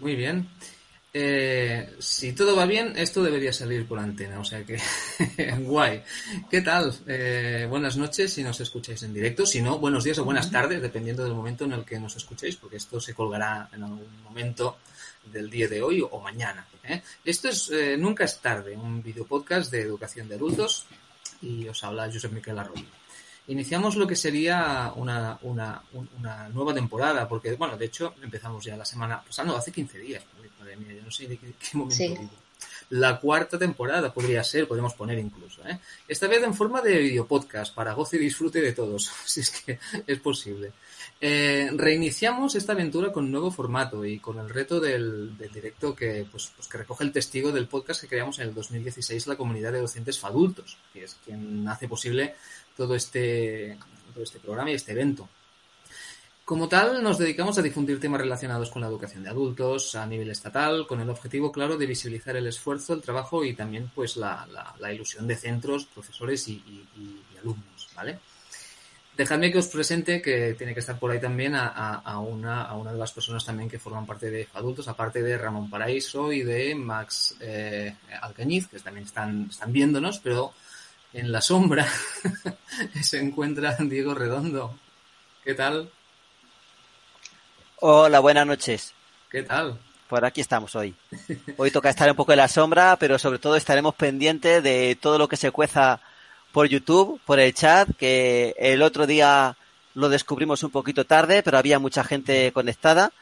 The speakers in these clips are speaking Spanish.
Muy bien. Eh, si todo va bien, esto debería salir por antena, o sea que guay. ¿Qué tal? Eh, buenas noches si nos escucháis en directo, si no, buenos días o buenas tardes, dependiendo del momento en el que nos escuchéis, porque esto se colgará en algún momento del día de hoy o mañana. ¿eh? Esto es Nunca es tarde, un video podcast de educación de adultos y os habla Josep Miquel Arroyo iniciamos lo que sería una, una, una, nueva temporada, porque, bueno, de hecho, empezamos ya la semana pasada, hace 15 días, madre mía, yo no sé de qué, momento La cuarta temporada podría ser, podemos poner incluso, ¿eh? Esta vez en forma de videopodcast, para goce y disfrute de todos, si es que es posible. Eh, reiniciamos esta aventura con un nuevo formato y con el reto del, directo que, pues, pues, que recoge el testigo del podcast que creamos en el 2016 la comunidad de docentes adultos, que es quien hace posible todo este, todo este programa y este evento. Como tal, nos dedicamos a difundir temas relacionados con la educación de adultos a nivel estatal, con el objetivo claro de visibilizar el esfuerzo, el trabajo y también pues la, la, ilusión de centros, profesores y, alumnos, ¿vale? Dejadme que os presente, que tiene que estar por ahí también, a, a, una, a una de las personas también que forman parte de adultos, aparte de Ramón Paraíso y de Max eh, Alcañiz, que también están, están viéndonos, pero en la sombra se encuentra Diego Redondo. ¿Qué tal? Hola, buenas noches. ¿Qué tal? Por aquí estamos hoy. Hoy toca estar un poco en la sombra, pero sobre todo estaremos pendientes de todo lo que se cueza por YouTube, por el chat, que el otro día lo descubrimos un poquito tarde, pero había mucha gente conectada.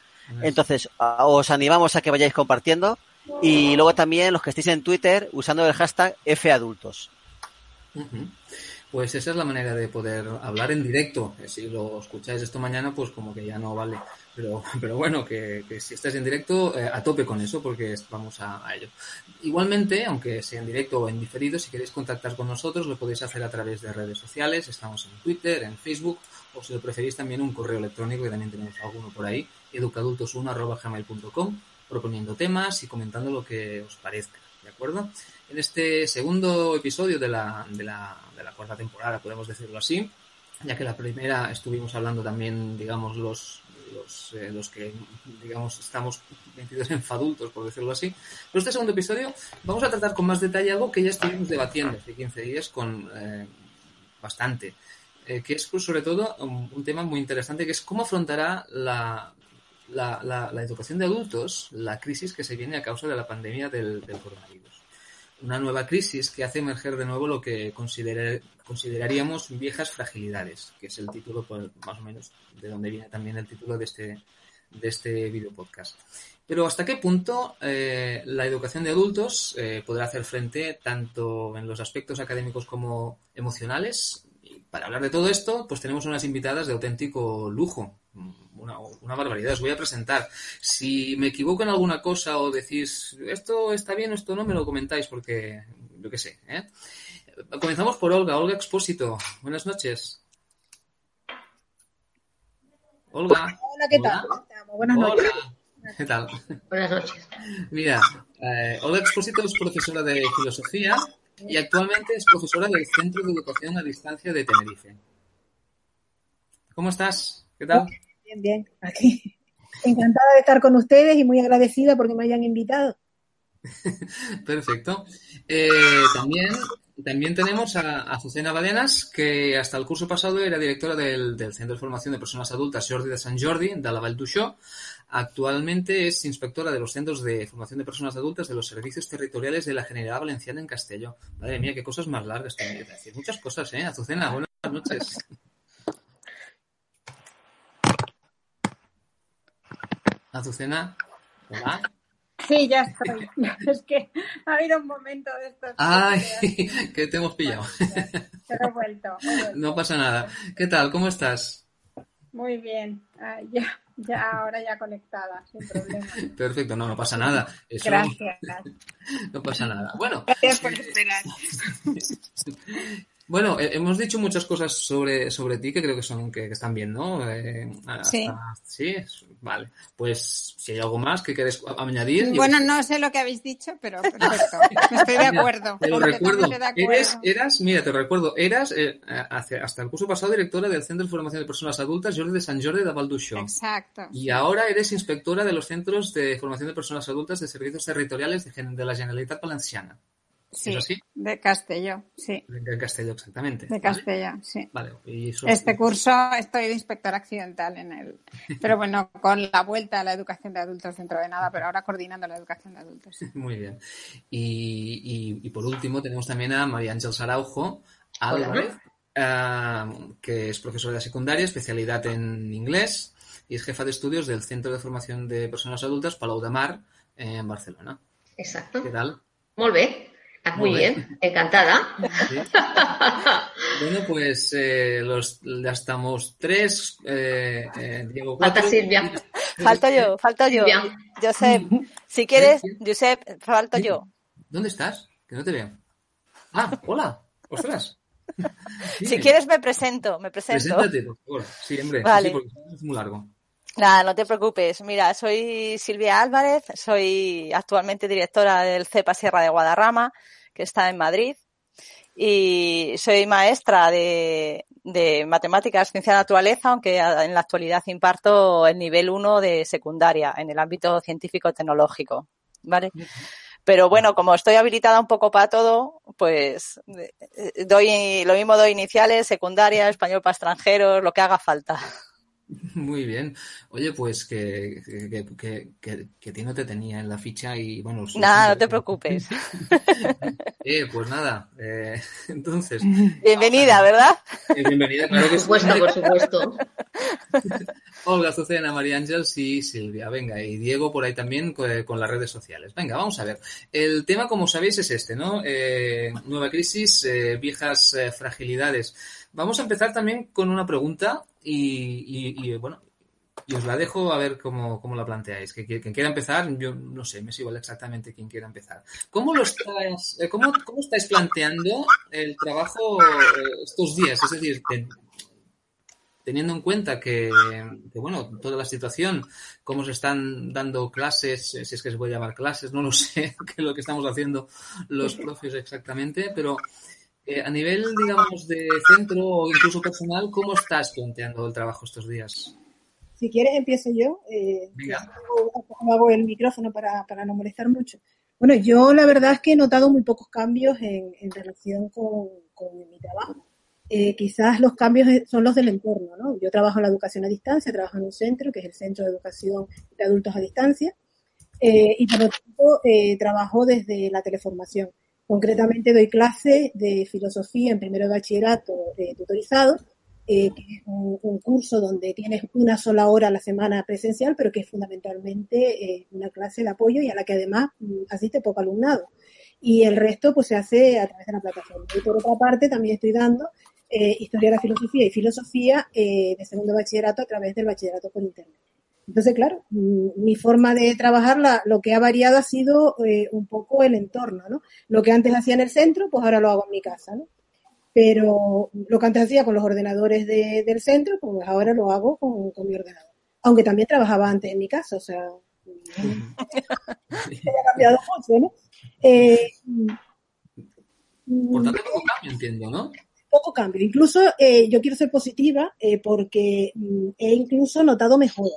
Entonces, os animamos a que vayáis compartiendo. Y luego también los que estéis en Twitter usando el hashtag FAdultos. Pues esa es la manera de poder hablar en directo. Eh, si lo escucháis esto mañana, pues como que ya no vale. Pero, pero bueno, que, si estáis en directo, eh, a tope con eso, porque vamos a, ello. Igualmente, aunque sea en directo o en diferido, si queréis contactar con nosotros, lo podéis hacer a través de redes sociales. Estamos en Twitter, en Facebook, o si lo preferís también un correo electrónico, que también tenemos alguno por ahí, educadultos1.gmail.com, proponiendo temas y comentando lo que os parezca. ¿De acuerdo? En este segundo episodio de la, de la, de la cuarta temporada, podemos decirlo así, ya que la primera estuvimos hablando también, digamos, los, los, eh, los que, digamos, estamos metidos en fadultos, por decirlo así. Pero este segundo episodio vamos a tratar con más detalle algo que ya estuvimos debatiendo hace 15 días con eh, bastante, eh, que es pues, sobre todo un, tema muy interesante, que es cómo afrontará la, la, la, educación de adultos la crisis que se viene a causa de la pandemia del, del coronavirus una nueva crisis que hace emerger de nuevo lo que consideraríamos viejas fragilidades, que es el título, pues, más o menos, de donde viene también el título de este, de este video podcast. Pero ¿hasta qué punto eh, la educación de adultos eh, podrá hacer frente tanto en los aspectos académicos como emocionales? Para hablar de todo esto, pues tenemos unas invitadas de auténtico lujo una, barbaridad. Os voy a presentar. Si me equivoco en alguna cosa o decís esto está bien o esto no, me lo comentáis porque yo qué sé. ¿eh? Comenzamos por Olga. Olga Expósito. Buenas noches. Olga. Hola, ¿qué tal? Buenas noches. ¿Qué tal? Buenas noches. Mira, eh, Olga Expósito es profesora de filosofía y actualmente es profesora del Centro de Educación a Distancia de Tenerife. ¿Cómo estás? ¿Qué tal? Bien, bien, aquí. Encantada de estar con ustedes y muy agradecida porque me hayan invitado. Perfecto. Eh, también, también tenemos a Azucena Badenas, que hasta el curso pasado era directora del, Centro de Formación de Personas Adultas Jordi de San Jordi, de la Val Actualmente es inspectora de los Centros de Formación de Personas Adultas de los Servicios Territoriales de la Generalidad Valenciana en Castelló. Madre mía, qué cosas más largas. Muchas cosas, ¿eh? Azucena, buenas noches. Azucena, ¿hola? Sí, ya estoy. Es que ha habido un momento de estos. ¡Ay! Que te hemos pillado. Pero he vuelto, No pasa nada. ¿Qué tal? ¿Cómo estás? Muy bien. Ah, ya, ya, ahora ya conectada, sin problema. Perfecto, no, no pasa nada. Gracias. No pasa nada. Bueno. Gracias por esperar. Bueno, eh, hemos dicho muchas cosas sobre, sobre ti que creo que son que, que están bien, ¿no? Eh, Sí. Sí, vale. Pues si hay algo más que quieres añadir. yo- Bueno, no sé lo que habéis dicho, pero perfecto. Estoy de acuerdo. Te lo recuerdo. completamente de acuerdo. Eres, eras, mira, te recuerdo, eras eh, hasta el curso pasado directora del Centro de Formación de Personas Adultas Jordi de Sant Jordi de Valduixó. Exacto. Y ahora eres inspectora de los Centros de Formación de Personas Adultas de Servicios Territoriales de, de la Generalitat Valenciana. Sí, ¿Es así? de Castelló, sí. De Castelló, exactamente. De ¿vale? Castelló, sí. Vale. y eso- Este curso estoy de inspectora accidental en él. Pero bueno, con la vuelta a la educación de adultos dentro de nada, pero ahora coordinando la educación de adultos. Muy bien. Y, y- y por último tenemos también a María Ángeles Araujo Álvarez, que es profesora de secundaria, especialidad en inglés y es jefa de estudios del Centro de Formación de Personas Adultas Palau de Mar en Barcelona. Exacto. ¿Qué tal? Molt bé. Ah, Muy bien. Encantada. Sí. Bueno, pues eh, los, ya estamos tres. eh, eh, Diego Falta. Silvia. Falto yo, falto yo. Silvia. Josep, si quieres, Josep, falto yo. ¿Dónde estás? Que no te veo. Ah, hola. Ostras. Si Dime. quieres me presento, me presento. Preséntate, por favor. Sí, hombre. sí, Vale. Sí, porque es muy largo. Nada, no te preocupes. Mira, soy Silvia Álvarez, soy actualmente directora del CEPA Sierra de Guadarrama, que está en Madrid, y soy maestra de, de matemáticas, ciencia de naturaleza, aunque en la actualidad imparto el nivel 1 de secundaria en el ámbito científico-tecnológico. ¿Vale? Pero bueno, como estoy habilitada un poco para todo, pues eh, doy lo mismo doy iniciales, secundaria, español para extranjeros, lo que haga falta. Muy bien. Oye, pues que, que, que, que, que a ti no te tenía en la ficha y bueno. sí, Nada, sí, no te preocupes. Eh, pues nada. eh, entonces, Bienvenida, ¿verdad? eh, bienvenida, claro que Por sí. supuesto, por supuesto. Olga, Azucena, María Ángeles y Silvia. Venga, y Diego por ahí también con, con las redes sociales. Venga, vamos a ver. El tema, como sabéis, es este, ¿no? Eh, nueva crisis, eh, viejas eh, fragilidades. Vamos a empezar también con una pregunta y, bueno, y os la dejo a ver cómo, cómo la planteáis. Que, quien quiera empezar, yo no sé, me es igual exactamente quien quiera empezar. ¿Cómo lo eh, cómo, cómo estáis planteando el trabajo eh, estos días? Es decir, ten- teniendo en cuenta que, que, bueno, toda la situación, cómo se están dando clases, eh, si es que se puede llamar clases, no lo sé, qué es lo que estamos haciendo los profes exactamente, pero eh, a nivel, digamos, de centro o incluso personal, ¿cómo estás planteando el trabajo estos días? Si quieres, empiezo yo. Eh, Venga. hago, hago el micrófono para, para no molestar mucho. Bueno, yo la verdad es que he notado muy pocos cambios en, en relación con, con mi trabajo. Eh, quizás los cambios son los del entorno, ¿no? Yo trabajo en la educación a distancia, trabajo en un centro que es el Centro de Educación de Adultos a Distancia, eh, y por lo tanto eh, trabajo desde la teleformación. Concretamente doy clase de filosofía en primero de bachillerato eh, tutorizado, eh, que es un, curso donde tienes una sola hora a la semana presencial, pero que es fundamentalmente eh, una clase de apoyo y a la que además mm, asiste poco alumnado. Y el resto pues se hace a través de la plataforma. Y por otra parte también estoy dando eh, historia de la filosofía y filosofía de segundo bachillerato a través del bachillerato por internet. Entonces, claro, mm, mi forma de trabajar, la- lo que ha variado ha sido eh, un poco el entorno, ¿no? Lo que antes hacía en el centro, pues ahora lo hago en mi casa, ¿no? Pero lo que antes hacía con los ordenadores de- del centro, pues ahora lo hago con, con mi ordenador. Aunque también trabajaba antes en mi casa, o sea, se ha cambiado mucho, ¿no? Eh, Por tanto, poco cambio, entiendo, ¿no? poco cambio. Incluso eh, yo quiero ser positiva eh, porque mm, he incluso notado mejora.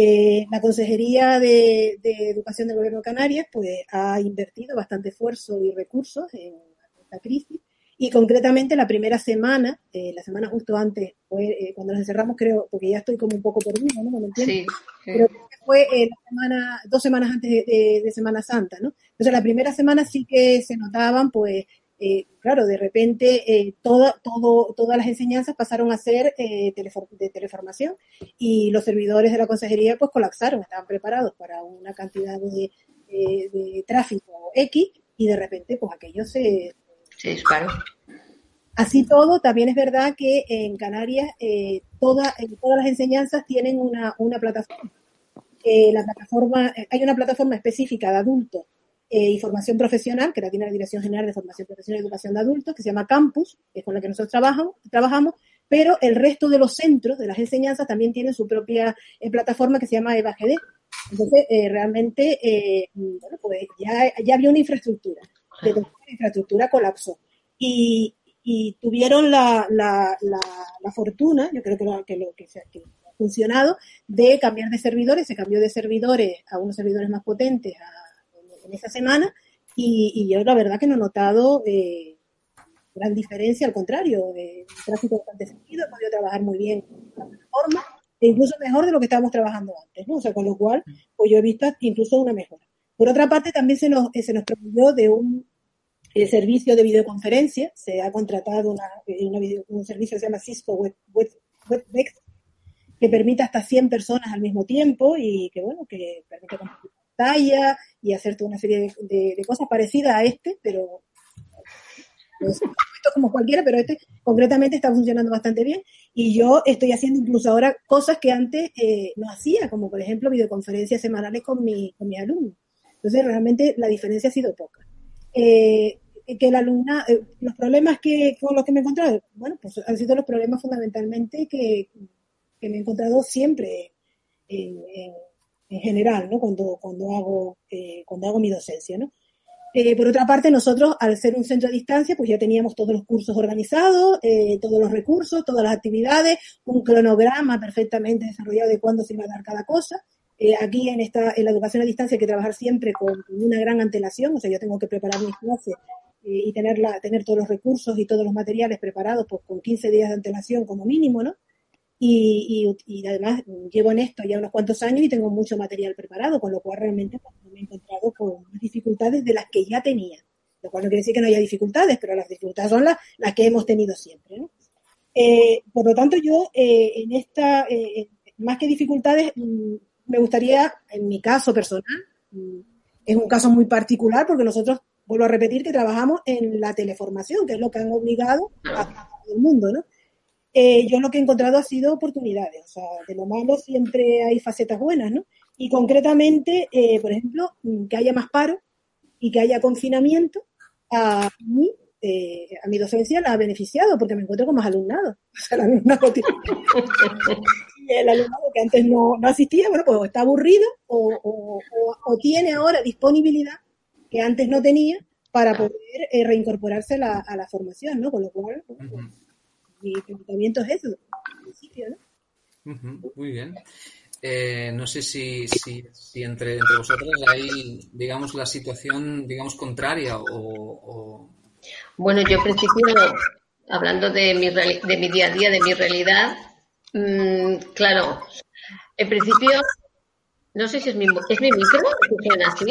Eh, la Consejería de, de Educación del Gobierno de Canarias pues, ha invertido bastante esfuerzo y recursos en esta crisis y concretamente la primera semana, eh, la semana justo antes, fue eh, cuando nos encerramos, creo, porque ya estoy como un poco perdida, ¿no? Me entiendo. Sí, sí. Pero creo que fue eh, la semana, dos semanas antes de, de- de Semana Santa, ¿no? Entonces la primera semana sí que se notaban, pues, eh, claro, de repente eh, toda, todo, todas las enseñanzas pasaron a ser eh, telefor- de teleformación y los servidores de la consejería pues colapsaron, estaban preparados para una cantidad de, tráfico X y de repente pues aquello se, Se disparó. Así todo, también es verdad que en Canarias eh, toda- todas las enseñanzas tienen una, una plataforma. La plataforma, hay una plataforma específica de adultos eh, y formación profesional, que la tiene la Dirección General de Formación Profesional y Educación de Adultos, que se llama Campus, que es con la que nosotros trabajamos, trabajamos pero el resto de los centros de las enseñanzas también tienen su propia eh, plataforma que se llama EVAGD. Entonces, eh, realmente, eh, bueno, pues ya, ya había una infraestructura, de la infraestructura colapsó. Y, y tuvieron la, la, la, la fortuna, yo creo que lo que, lo, que, se, que ha funcionado, de cambiar de servidores, se cambió de servidores a unos servidores más potentes a, en, esa semana, y, yo la verdad que no he notado eh, gran diferencia, al contrario, eh, el tráfico bastante fluido, he podido trabajar muy bien con la plataforma, e incluso mejor de lo que estábamos trabajando antes, ¿no? O sea, con lo cual, pues yo he visto incluso una mejora. Por otra parte, también se nos, se nos proveyó de un eh, servicio de videoconferencia, se ha contratado video, un servicio que se llama Cisco Web, Web, WebEx, que permite hasta 100 personas al mismo tiempo y que, bueno, que permite compartir pantalla y hacer toda una serie de, de, de cosas parecidas a este, pero esto como cualquiera, pero este concretamente está funcionando bastante bien y yo estoy haciendo incluso ahora cosas que antes eh, no hacía, como por ejemplo videoconferencias semanales con, mi, con mis alumnos. Entonces realmente la diferencia ha sido poca. Eh, que la alumna, eh, los problemas que con los que me he encontrado, bueno, pues han sido los problemas fundamentalmente que, que me he encontrado siempre en, en, en general, ¿no? Cuando, cuando hago, eh, cuando hago mi docencia, ¿no? Eh, por otra parte, nosotros, al ser un centro a distancia, pues ya teníamos todos los cursos organizados, eh, todos los recursos, todas las actividades, un cronograma perfectamente desarrollado de cuándo se iba a dar cada cosa. Eh, aquí en esta en la educación a distancia hay que trabajar siempre con una gran antelación, o sea, yo tengo que preparar mis clases y tenerla, tener todos los recursos y todos los materiales preparados pues, con 15 días de antelación como mínimo, ¿no? Y, además llevo en esto ya unos cuantos años y tengo mucho material preparado, con lo cual realmente pues, me he encontrado con dificultades de las que ya tenía. Lo cual no quiere decir que no haya dificultades, pero las dificultades son las, las que hemos tenido siempre. ¿no? Eh, por lo tanto, yo eh, en esta, eh, más que dificultades, mm, me gustaría, en mi caso personal, mm, es un caso muy particular porque nosotros, vuelvo a repetir, que trabajamos en la teleformación, que es lo que han obligado a todo el mundo, ¿no? Eh, yo lo que he encontrado ha sido oportunidades. O sea, de lo malo siempre hay facetas buenas, ¿no? Y concretamente, eh, por ejemplo, que haya más paro y que haya confinamiento, a mí, eh, a mi docencia la ha beneficiado porque me encuentro con más alumnado. O sea, el alumnado tiene... el alumnado que antes no, no, asistía, bueno, pues está aburrido o, o, o, o, tiene ahora disponibilidad que antes no tenía para poder eh, reincorporarse la, a la, formación, ¿no? Con lo cual, pues, mi planteamiento es eso, al principio, ¿no? Uh -huh, muy bien. Eh, no sé si, si, si entre, entre, vosotros hay, digamos, la situación, digamos, contraria o, o... Bueno, yo en principio, hablando de mi, de mi día a día, de mi realidad, mmm, claro, en principio, no sé si es mi, ¿es mi micro, funciona así.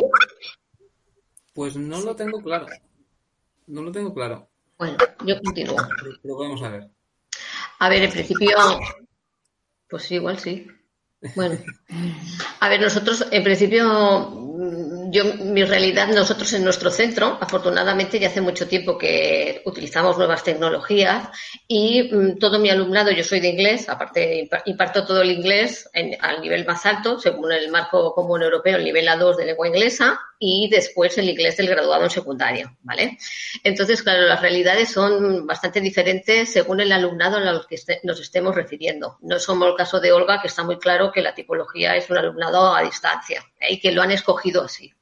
Pues no lo tengo claro. No lo tengo claro. Bueno, yo continúo. Pero vamos a ver. A ver, en principio, pues igual sí. Bueno, a ver, nosotros, en principio, yo, mi realidad, nosotros en nuestro centro, afortunadamente ya hace mucho tiempo que utilizamos nuevas tecnologías y mm, todo mi alumnado, yo soy de inglés, aparte imparto todo el inglés al nivel más alto, según el marco común europeo, el nivel A2 de lengua inglesa y después el inglés del graduado en secundaria, ¿vale? Entonces, claro, las realidades son bastante diferentes según el alumnado a los que este, nos estemos refiriendo. No somos el caso de Olga, que está muy claro que la tipología es un alumnado a distancia ¿eh? y que lo han escogido así.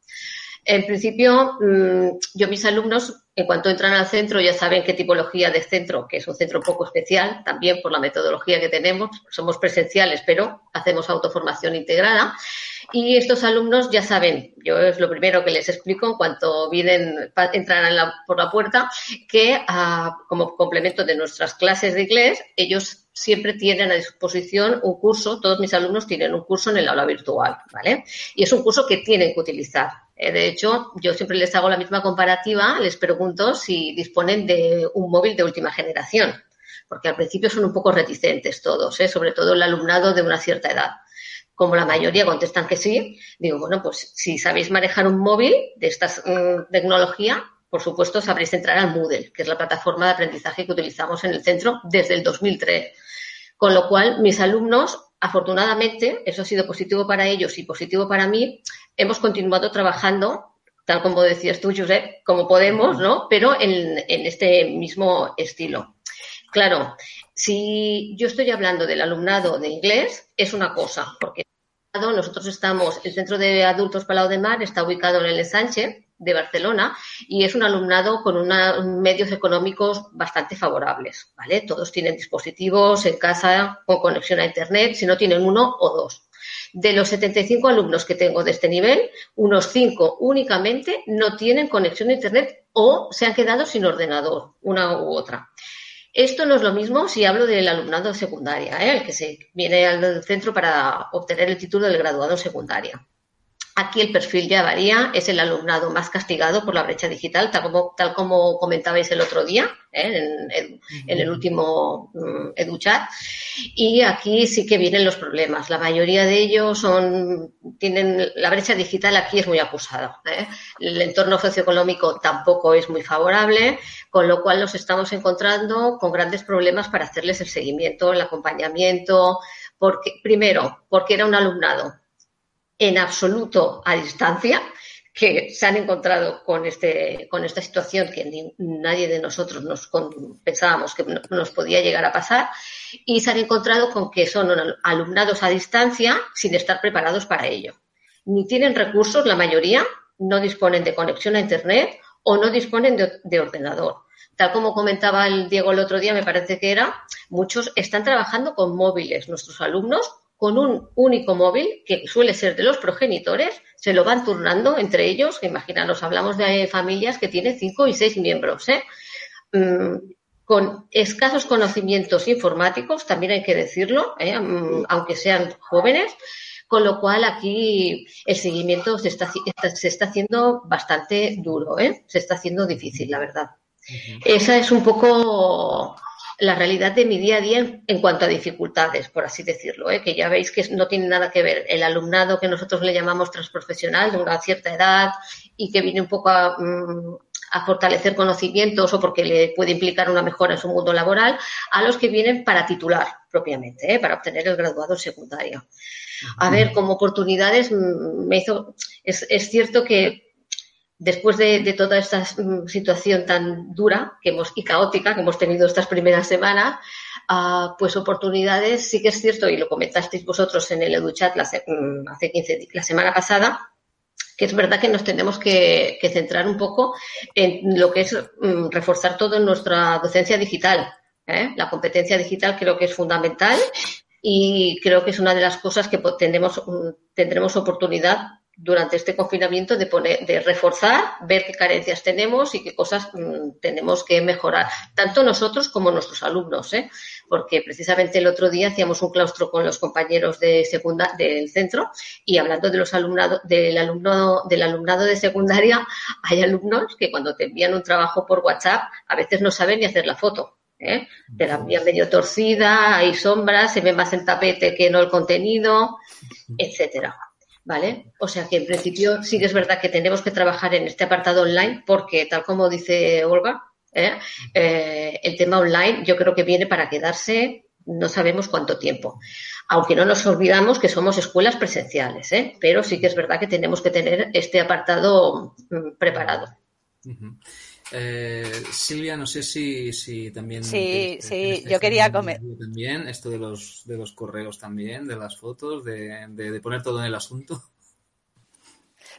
En principio, mm, yo mis alumnos, en cuanto entran al centro, ya saben qué tipología de centro, que es un centro poco especial, también por la metodología que tenemos. Somos presenciales, pero hacemos autoformación integrada. Y estos alumnos ya saben, yo es lo primero que les explico en cuanto vienen, entran por la puerta, que uh, como complemento de nuestras clases de inglés, ellos siempre tienen a disposición un curso, todos mis alumnos tienen un curso en el aula virtual, ¿vale? Y es un curso que tienen que utilizar. Eh, de hecho, yo siempre les hago la misma comparativa, les pregunto si disponen de un móvil de última generación, porque al principio son un poco reticentes todos, ¿eh? sobre todo el alumnado de una cierta edad. Como la mayoría contestan que sí, digo, bueno, pues si sabéis manejar un móvil de esta um, tecnología, por supuesto sabréis entrar al Moodle, que es la plataforma de aprendizaje que utilizamos en el centro desde el 2003. Con lo cual, mis alumnos, afortunadamente, eso ha sido positivo para ellos y positivo para mí, hemos continuado trabajando tal como decías tú, Josep, como podemos, ¿no? Pero en, en este mismo estilo. Claro, si yo estoy hablando del alumnado de inglés, es una cosa, porque nosotros estamos, el Centro de Adultos Palau de Mar está ubicado en el Sánchez de Barcelona y es un alumnado con unos medios económicos bastante favorables, ¿vale? Todos tienen dispositivos en casa con conexión a Internet, si no tienen uno o dos. De los 75 alumnos que tengo de este nivel, unos 5 únicamente no tienen conexión a Internet o se han quedado sin ordenador, una u otra. Esto no es lo mismo si hablo del alumnado de secundaria, ¿eh? el que se viene al centro para obtener el título del graduado secundaria. Aquí el perfil ya varía, es el alumnado más castigado por la brecha digital, tal como, tal como comentabais el otro día ¿eh? en, el último mm, EduChat. Y aquí sí que vienen los problemas. La mayoría de ellos son, tienen, la brecha digital aquí es muy acusada. ¿eh? El entorno socioeconómico tampoco es muy favorable, con lo cual nos estamos encontrando con grandes problemas para hacerles el seguimiento, el acompañamiento. Porque, primero, porque era un alumnado en absoluto a distancia, que se han encontrado con, este, con esta situación que nadie de nosotros nos pensábamos que nos podía llegar a pasar y se han encontrado con que son alumnados a distancia sin estar preparados para ello. Ni tienen recursos, la mayoría no disponen de conexión a Internet o no disponen de ordenador. Tal como comentaba el Diego el otro día, me parece que era, muchos están trabajando con móviles, nuestros alumnos, con un único móvil que suele ser de los progenitores, se lo van turnando entre ellos. Imaginaros, hablamos de familias que tienen cinco y seis miembros, ¿eh? mm, con escasos conocimientos informáticos, también hay que decirlo, ¿eh? mm, aunque sean jóvenes, con lo cual aquí el seguimiento se está, se está haciendo bastante duro, ¿eh? se está haciendo difícil, la verdad. Esa es un poco la realidad de mi día a día en, cuanto a dificultades, por así decirlo, ¿eh? que ya veis que no tiene nada que ver el alumnado que nosotros le llamamos transprofesional de una cierta edad y que viene un poco a, mm, fortalecer conocimientos o porque le puede implicar una mejora en su mundo laboral, a los que vienen para titular propiamente, ¿eh? para obtener el graduado secundario. A ver, como oportunidades, mm, me hizo, es, es cierto que después de, toda esta mm, situación tan dura que hemos, y caótica que hemos tenido estas primeras semanas, ah, pues oportunidades, sí que es cierto, y lo comentasteis vosotros en el EduChat la, mm, hace 15, la semana pasada, que es verdad que nos tenemos que, centrar un poco en lo que es mm, reforzar todo en nuestra docencia digital. ¿eh? La competencia digital creo que es fundamental y creo que es una de las cosas que tendremos, tendremos oportunidad durante este confinamiento de poner, de reforzar, ver qué carencias tenemos y qué cosas mm, tenemos que mejorar, tanto nosotros como nuestros alumnos, ¿eh? porque precisamente el otro día hacíamos un claustro con los compañeros de segunda, del centro y hablando de los alumnados, del alumno, del alumnado de secundaria, hay alumnos que cuando te envían un trabajo por WhatsApp a veces no saben ni hacer la foto. ¿eh? Te la envían medio torcida, hay sombras, se ve más el tapete que no el contenido, etcétera. ¿Vale? O sea que en principio sí que es verdad que tenemos que trabajar en este apartado online porque, tal como dice Olga, ¿eh? Eh, el tema online yo creo que viene para quedarse no sabemos cuánto tiempo. Aunque no nos olvidamos que somos escuelas presenciales, ¿eh? pero sí que es verdad que tenemos que tener este apartado mm, preparado. Eh, Silvia, no sé si, si también. Sí, sí, yo quería comer. También, esto de los, de los correos también, de las fotos, de, de, poner todo en el asunto.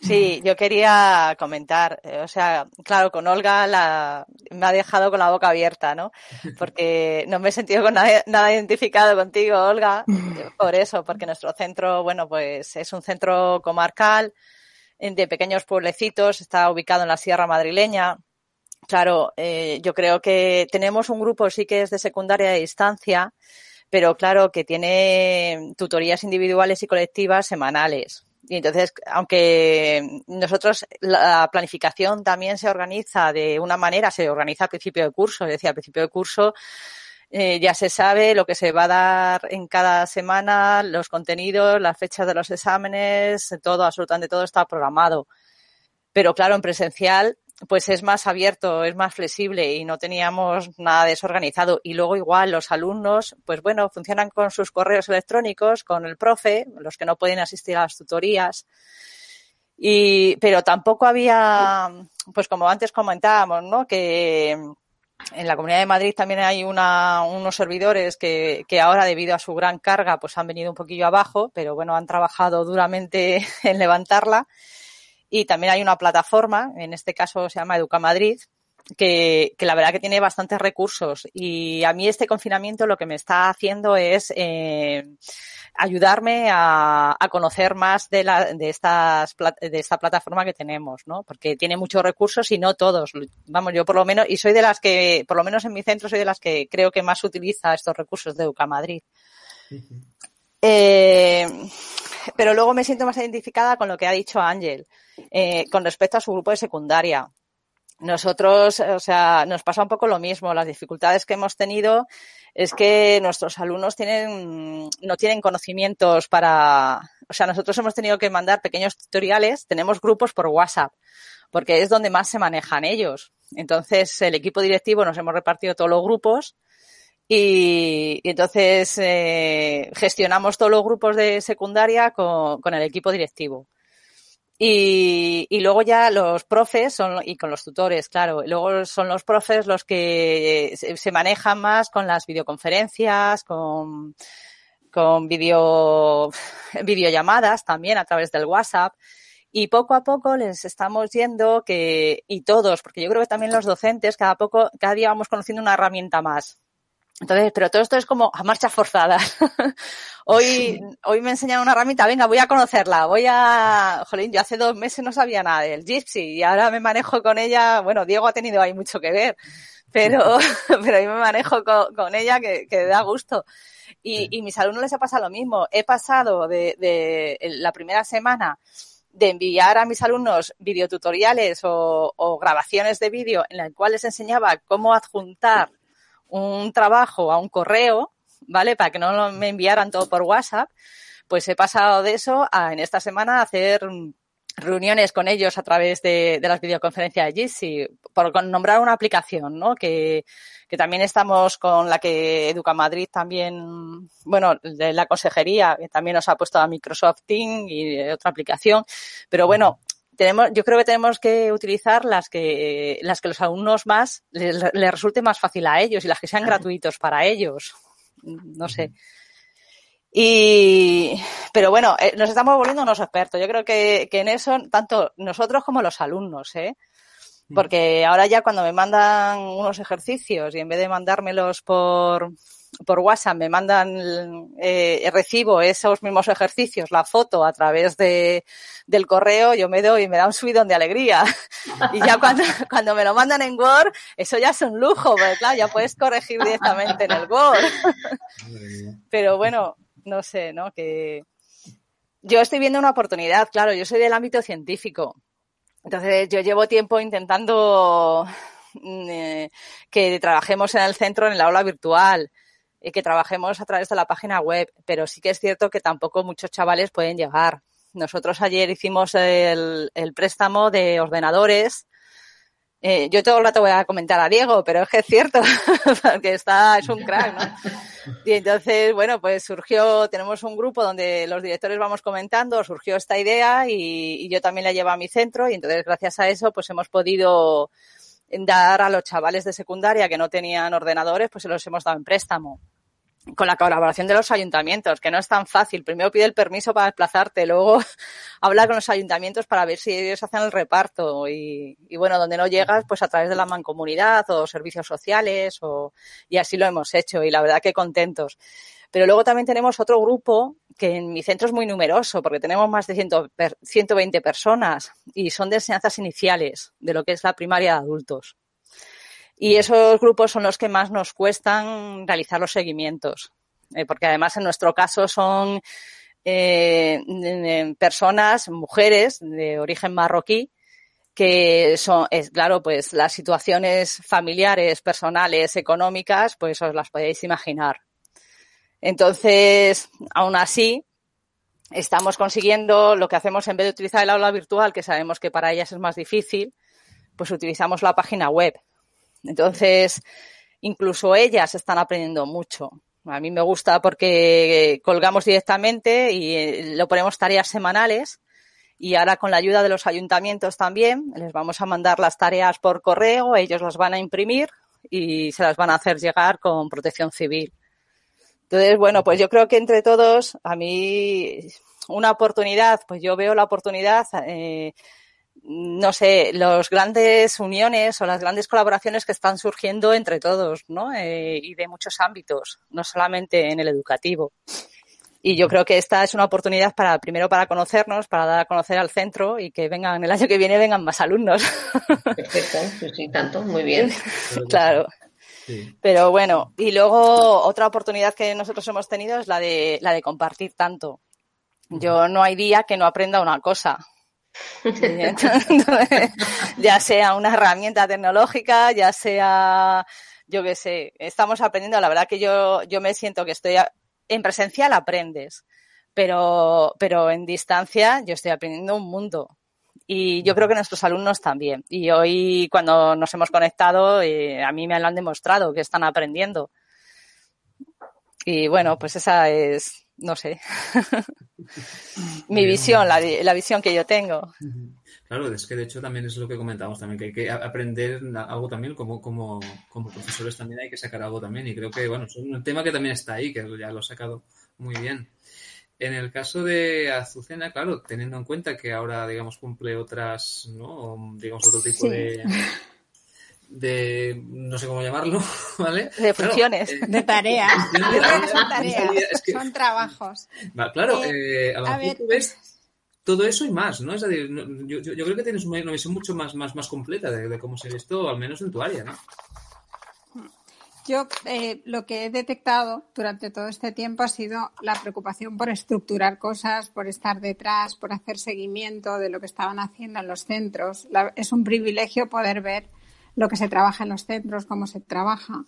Sí, yo quería comentar, eh, o sea, claro, con Olga la, me ha dejado con la boca abierta, ¿no? Porque no me he sentido con nada, nada, identificado contigo, Olga, por eso, porque nuestro centro, bueno, pues es un centro comarcal de pequeños pueblecitos, está ubicado en la Sierra Madrileña, Claro, eh, yo creo que tenemos un grupo sí que es de secundaria de distancia, pero claro que tiene tutorías individuales y colectivas semanales. Y entonces, aunque nosotros la planificación también se organiza de una manera, se organiza al principio de curso, es decir, al principio de curso eh, ya se sabe lo que se va a dar en cada semana, los contenidos, las fechas de los exámenes, todo, absolutamente todo está programado. Pero claro, en presencial pues es más abierto, es más flexible y no teníamos nada desorganizado. Y luego igual los alumnos, pues bueno, funcionan con sus correos electrónicos, con el profe, los que no pueden asistir a las tutorías. Y, pero tampoco había, pues como antes comentábamos, ¿no? Que en la Comunidad de Madrid también hay una, unos servidores que, que ahora, debido a su gran carga, pues han venido un poquillo abajo, pero bueno, han trabajado duramente en levantarla. Y también hay una plataforma, en este caso se llama Educa Madrid, que, que, la verdad que tiene bastantes recursos. Y a mí este confinamiento lo que me está haciendo es eh, ayudarme a, a, conocer más de, la, de, estas, de esta plataforma que tenemos, ¿no? Porque tiene muchos recursos y no todos. Vamos, yo por lo menos, y soy de las que, por lo menos en mi centro, soy de las que creo que más utiliza estos recursos de Educa Madrid. Uh -huh. eh, pero luego me siento más identificada con lo que ha dicho Ángel, eh, con respecto a su grupo de secundaria nosotros, o sea, nos pasa un poco lo mismo. Las dificultades que hemos tenido es que nuestros alumnos tienen, no tienen conocimientos para, o sea, nosotros hemos tenido que mandar pequeños tutoriales, tenemos grupos por WhatsApp, porque es donde más se manejan ellos. Entonces, el equipo directivo nos hemos repartido todos los grupos y, y entonces eh, gestionamos todos los grupos de secundaria con, con el equipo directivo. Y, y, luego ya los profes son, y con los tutores, claro, luego son los profes los que se, se manejan más con las videoconferencias, con, con video, videollamadas también a través del WhatsApp. Y poco a poco les estamos yendo que, y todos, porque yo creo que también los docentes, cada poco, cada día vamos conociendo una herramienta más. Entonces, pero todo esto es como a marchas forzadas. hoy, hoy me enseñan una herramienta, venga, voy a conocerla, voy a, jolín, yo hace dos meses no sabía nada del Gypsy y ahora me manejo con ella, bueno, Diego ha tenido ahí mucho que ver, pero, pero yo me manejo con, con ella que, que, da gusto. Y, y mis alumnos les ha pasado lo mismo. He pasado de, de la primera semana de enviar a mis alumnos videotutoriales o, o grabaciones de vídeo en las cuales les enseñaba cómo adjuntar un trabajo a un correo, ¿vale? Para que no me enviaran todo por WhatsApp, pues he pasado de eso a en esta semana hacer reuniones con ellos a través de, las videoconferencias de Jitsi, por nombrar una aplicación, ¿no? Que, que también estamos con la que Educa Madrid también, bueno, de la consejería, también nos ha puesto a Microsoft Teams y otra aplicación, pero bueno, tenemos, yo creo que tenemos que utilizar las que, las que los alumnos más les, les resulte más fácil a ellos y las que sean gratuitos para ellos. No sé. Y, pero bueno, eh, nos estamos volviendo unos expertos. Yo creo que, que en eso, tanto nosotros como los alumnos, ¿eh? Porque ahora ya cuando me mandan unos ejercicios y en vez de mandármelos por, por WhatsApp me mandan, eh, recibo esos mismos ejercicios, la foto a través de, del correo, yo me doy y me da un subidón de alegría. Y ya cuando, cuando me lo mandan en Word, eso ya es un lujo, porque claro, ya puedes corregir directamente en el Word. Pero bueno, no sé, ¿no? Que yo estoy viendo una oportunidad, claro, yo soy del ámbito científico. Entonces yo llevo tiempo intentando eh, que trabajemos en el centro, en el aula virtual y que trabajemos a través de la página web, pero sí que es cierto que tampoco muchos chavales pueden llegar. Nosotros ayer hicimos el, el préstamo de ordenadores. Eh, yo todo el rato voy a comentar a Diego, pero es que es cierto, porque está, es un crack, ¿no? Y entonces, bueno, pues surgió, tenemos un grupo donde los directores vamos comentando, surgió esta idea y, y yo también la llevo a mi centro y entonces gracias a eso pues hemos podido dar a los chavales de secundaria que no tenían ordenadores, pues se los hemos dado en préstamo con la colaboración de los ayuntamientos, que no es tan fácil. Primero pide el permiso para desplazarte, luego habla con los ayuntamientos para ver si ellos hacen el reparto y, bueno, donde no llegas, pues a través de la mancomunidad o servicios sociales y así lo hemos hecho y la verdad que contentos. Pero luego también tenemos otro grupo que en mi centro es muy numeroso porque tenemos más de 100, 120 personas y son de enseñanzas iniciales de lo que es la primaria de adultos. Y esos grupos son los que más nos cuestan realizar los seguimientos, eh, porque además en nuestro caso son eh, personas, mujeres de origen marroquí, que son, es claro, pues las situaciones familiares, personales, económicas, pues os las podéis imaginar. Entonces, aún así, estamos consiguiendo lo que hacemos en vez de utilizar el aula virtual, que sabemos que para ellas es más difícil, pues utilizamos la página web. Entonces, incluso ellas están aprendiendo mucho. A mí me gusta porque colgamos directamente y lo ponemos tareas semanales Y ahora con la ayuda de los ayuntamientos también, les vamos a mandar las tareas por correo, ellos las van a imprimir y se las van a hacer llegar con protección civil. Entonces, bueno, pues yo creo que entre todos, a mí una oportunidad, pues yo veo la oportunidad, eh, no sé, las grandes uniones o las grandes colaboraciones que están surgiendo entre todos, ¿no? Eh, y de muchos ámbitos, no solamente en el educativo. Y yo creo que esta es una oportunidad para, primero para conocernos, para dar a conocer al centro y que vengan, el año que viene vengan más alumnos. Perfecto, sí, sí, tanto, muy bien. claro. Pero bueno, y luego otra oportunidad que nosotros hemos tenido es la de, la de compartir tanto. Yo no hay día que no aprenda una cosa. ya sea una herramienta tecnológica, ya sea, yo qué sé, estamos aprendiendo. La verdad que yo, yo me siento que estoy en presencial aprendes, pero, pero en distancia yo estoy aprendiendo un mundo. Y yo creo que nuestros alumnos también. Y hoy, cuando nos hemos conectado, eh, a mí me lo han demostrado que están aprendiendo. Y bueno, pues esa es, no sé, mi visión, la, la, visión que yo tengo. Claro, es que de hecho también es lo que comentamos también, que hay que aprender algo también, como, como, como profesores también hay que sacar algo también. Y creo que, bueno, es un tema que también está ahí, que ya lo ha sacado muy bien. En el caso de Azucena, claro, teniendo en cuenta que ahora, digamos, cumple otras, ¿no? Digamos, otro tipo de, de, no sé cómo llamarlo, ¿vale? De funciones. Eh, de tareas. son tareas, son trabajos. claro, eh, a lo mejor tú ves todo eso y más, ¿no? Es decir, yo, yo, creo que tienes una, visión mucho más, más, más completa de, de cómo se ve esto, al menos en tu área, ¿no? Yo eh, lo que he detectado durante todo este tiempo ha sido la preocupación por estructurar cosas, por estar detrás, por hacer seguimiento de lo que estaban haciendo en los centros. es un privilegio poder ver lo que se trabaja en los centros, cómo se trabaja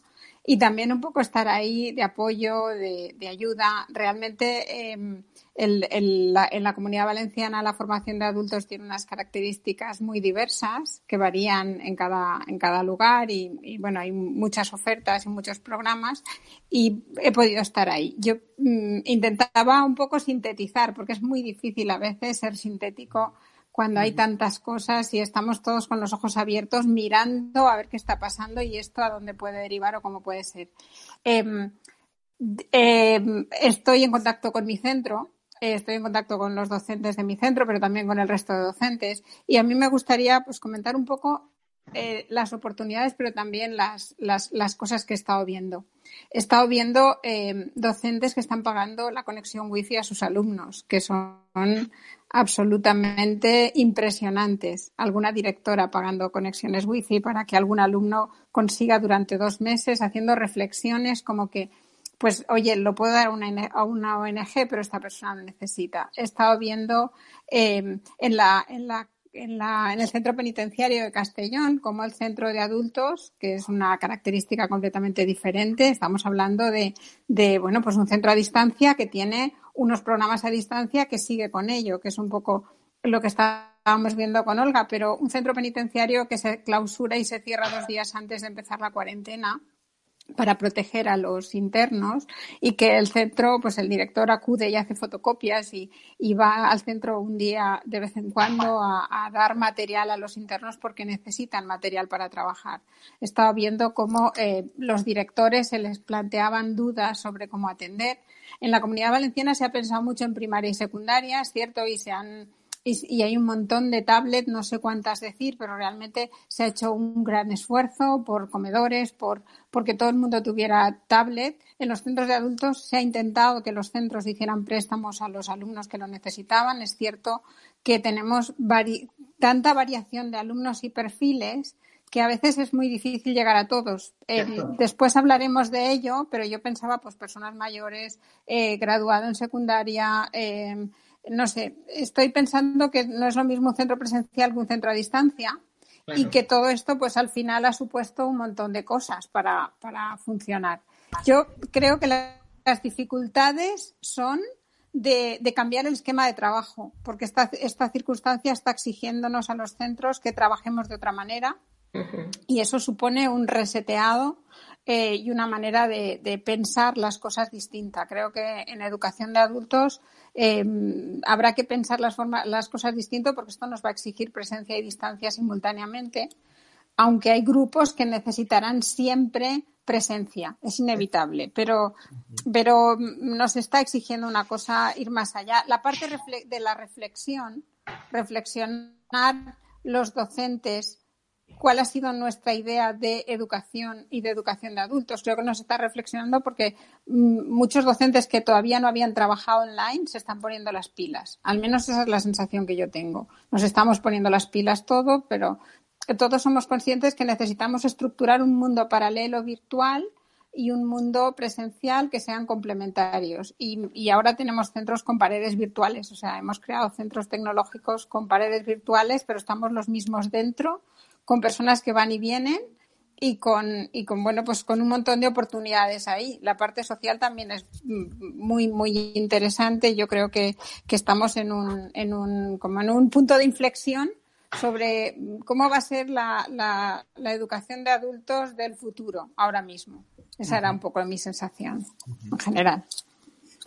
y también un poco estar ahí de apoyo, de, ayuda. Realmente em, en la comunidad valenciana la formación de adultos tiene unas características muy diversas que varían en cada, en cada lugar y, bueno, hay muchas ofertas y muchos programas y he podido estar ahí. Yo mm, intentaba un poco sintetizar porque es muy difícil a veces ser sintético cuando hay tantas cosas y estamos todos con los ojos abiertos mirando a ver qué está pasando y esto a dónde puede derivar o cómo puede ser. Em, em, estoy en contacto con mi centro, eh, estoy en contacto con los docentes de mi centro, pero también con el resto de docentes. Y a mí me gustaría pues, comentar un poco eh, las oportunidades, pero también las, las, las, cosas que he estado viendo. He estado viendo em, docentes que están pagando la conexión wifi a sus alumnos, que son absolutamente impresionantes. Alguna directora pagando conexiones wifi para que algún alumno consiga durante dos meses haciendo reflexiones como que, pues, oye, lo puedo dar a una, ONG, pero esta persona lo necesita. He estado viendo eh, en la, en la en, la, en, el centro penitenciario de Castellón como el centro de adultos, que es una característica completamente diferente. Estamos hablando de, de, bueno, pues un centro a distancia que tiene unos programas a distancia que sigue con ello, que es un poco lo que estábamos viendo con Olga, pero un centro penitenciario que se clausura y se cierra dos días antes de empezar la cuarentena para proteger a los internos y que el centro, pues el director acude y hace fotocopias y, va al centro un día de vez en cuando a, dar material a los internos porque necesitan material para trabajar. Estaba viendo cómo eh, los directores se les planteaban dudas sobre cómo atender. En la comunidad valenciana se ha pensado mucho en primaria y secundaria, cierto, y se han y, hay un montón de tablets, no sé cuántas decir, pero realmente se ha hecho un gran esfuerzo por comedores, por porque todo el mundo tuviera tablet. En los centros de adultos se ha intentado que los centros hicieran préstamos a los alumnos que lo necesitaban. Es cierto que tenemos tanta variación de alumnos y perfiles que a veces es muy difícil llegar a todos. Eh, después hablaremos de ello, pero yo pensaba, pues, personas mayores, eh, graduado en secundaria, eh, no sé, estoy pensando que no es lo mismo un centro presencial que un centro a distancia y que todo esto pues al final ha supuesto un montón de cosas para, para funcionar. Yo creo que las dificultades son de, de, cambiar el esquema de trabajo, porque esta, esta circunstancia está exigiéndonos a los centros que trabajemos de otra manera y eso supone un reseteado eh, y una manera de, pensar las cosas distinta. Creo que en educación de adultos em, habrá que pensar las, las cosas distinto porque esto nos va a exigir presencia y distancia simultáneamente, aunque hay grupos que necesitarán siempre presencia, es inevitable, pero, pero nos está exigiendo una cosa ir más allá. La parte de la reflexión, reflexionar los docentes cuál ha sido nuestra idea de educación y de educación de adultos. Creo que nos está reflexionando porque mm, muchos docentes que todavía no habían trabajado online se están poniendo las pilas. Al menos esa es la sensación que yo tengo. Nos estamos poniendo las pilas todo, pero todos somos conscientes que necesitamos estructurar un mundo paralelo virtual y un mundo presencial que sean complementarios. Y, y, ahora tenemos centros con paredes virtuales, o sea, hemos creado centros tecnológicos con paredes virtuales, pero estamos los mismos dentro con personas que van y vienen y con, y con bueno pues con un montón de oportunidades ahí. La parte social también es muy muy interesante. Yo creo que, que estamos en un, en un como en un punto de inflexión sobre cómo va a ser la, la, la educación de adultos del futuro ahora mismo. Esa era un poco mi sensación en general.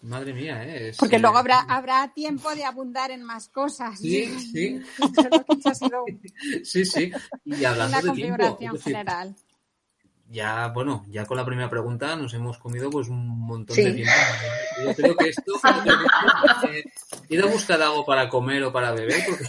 Madre mía, ¿eh? Porque luego habrá, habrá tiempo de abundar en más cosas. Sí, sí. sí, sí. Y hablando una de configuración tiempo, general. Ya, bueno, ya con la primera pregunta nos hemos comido pues un montón Sí. de tiempo. Yo creo que esto ir a buscar algo para comer o para beber porque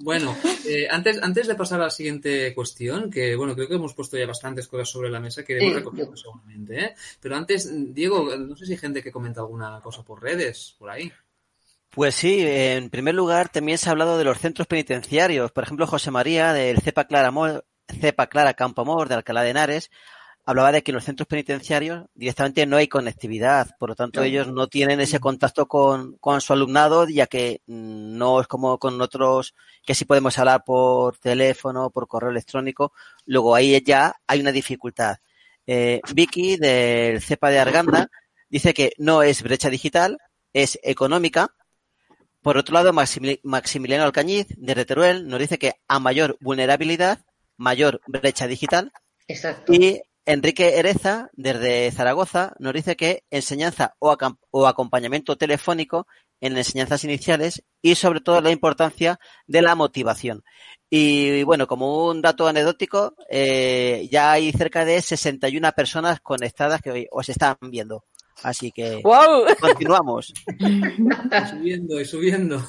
bueno, eh, antes, antes de pasar a la siguiente cuestión, que bueno, creo que hemos puesto ya bastantes cosas sobre la mesa que iremos Sí. recogiendo seguramente, ¿eh? Pero antes, Diego, no sé si hay gente que comenta alguna cosa por redes, por ahí. Pues sí, en primer lugar también se ha hablado de los centros penitenciarios. Por ejemplo, José María del Cepa Clara, Cepa Clara Campo Amor de Alcalá de Henares hablaba de que en los centros penitenciarios directamente no hay conectividad, por lo tanto ellos no tienen ese contacto con, con su alumnado, ya que mm, no es como con otros que sí podemos hablar por teléfono, por correo electrónico, luego ahí ya hay una dificultad. Eh, Vicky del CEPA de Arganda dice que no es brecha digital, es económica. Por otro lado, Maximili- Maximiliano Alcañiz de Teruel nos dice que a mayor vulnerabilidad, mayor brecha digital. Exacto. Y Enrique Ereza, desde Zaragoza, nos dice que enseñanza o, acompañamiento telefónico en enseñanzas iniciales y sobre todo la importancia de la motivación. Y bueno, como un dato anecdótico, eh, ya hay cerca de 61 personas conectadas que hoy os están viendo. Así que ¡Wow! continuamos. Y subiendo y subiendo.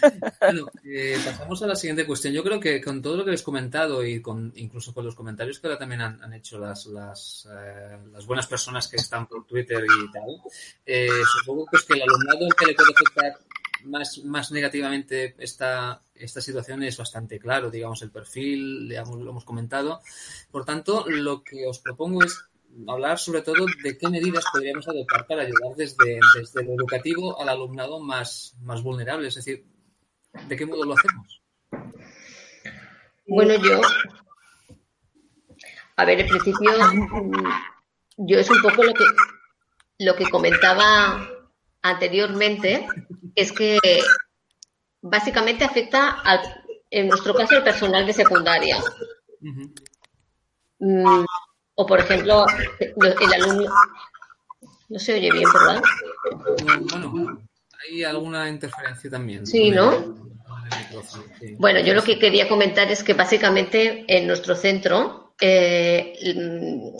bueno, eh, pasamos a la siguiente cuestión. Yo creo que con todo lo que les he comentado y con incluso con los comentarios que ahora también han, han hecho las, las, eh, las buenas personas que están por Twitter y tal, eh, supongo pues, que el alumnado al que le puede afectar más, más negativamente esta, esta situación es bastante claro, digamos, el perfil, digamos, lo hemos comentado. Por tanto, lo que os propongo es hablar sobre todo de qué medidas podríamos adoptar para ayudar desde, desde lo educativo al alumnado más, más vulnerable, es decir, ¿de qué modo lo hacemos? Bueno, yo. A ver, en principio, mm, yo es un poco lo que, lo que comentaba anteriormente, es que básicamente afecta, al, en nuestro caso, al personal de secundaria. Mm, O, por ejemplo, el alumno. No se oye bien, ¿verdad? Bueno, hay alguna interferencia también. Sí, ¿no? el- el sí. Bueno, yo lo que quería comentar es que básicamente en nuestro centro eh, mm,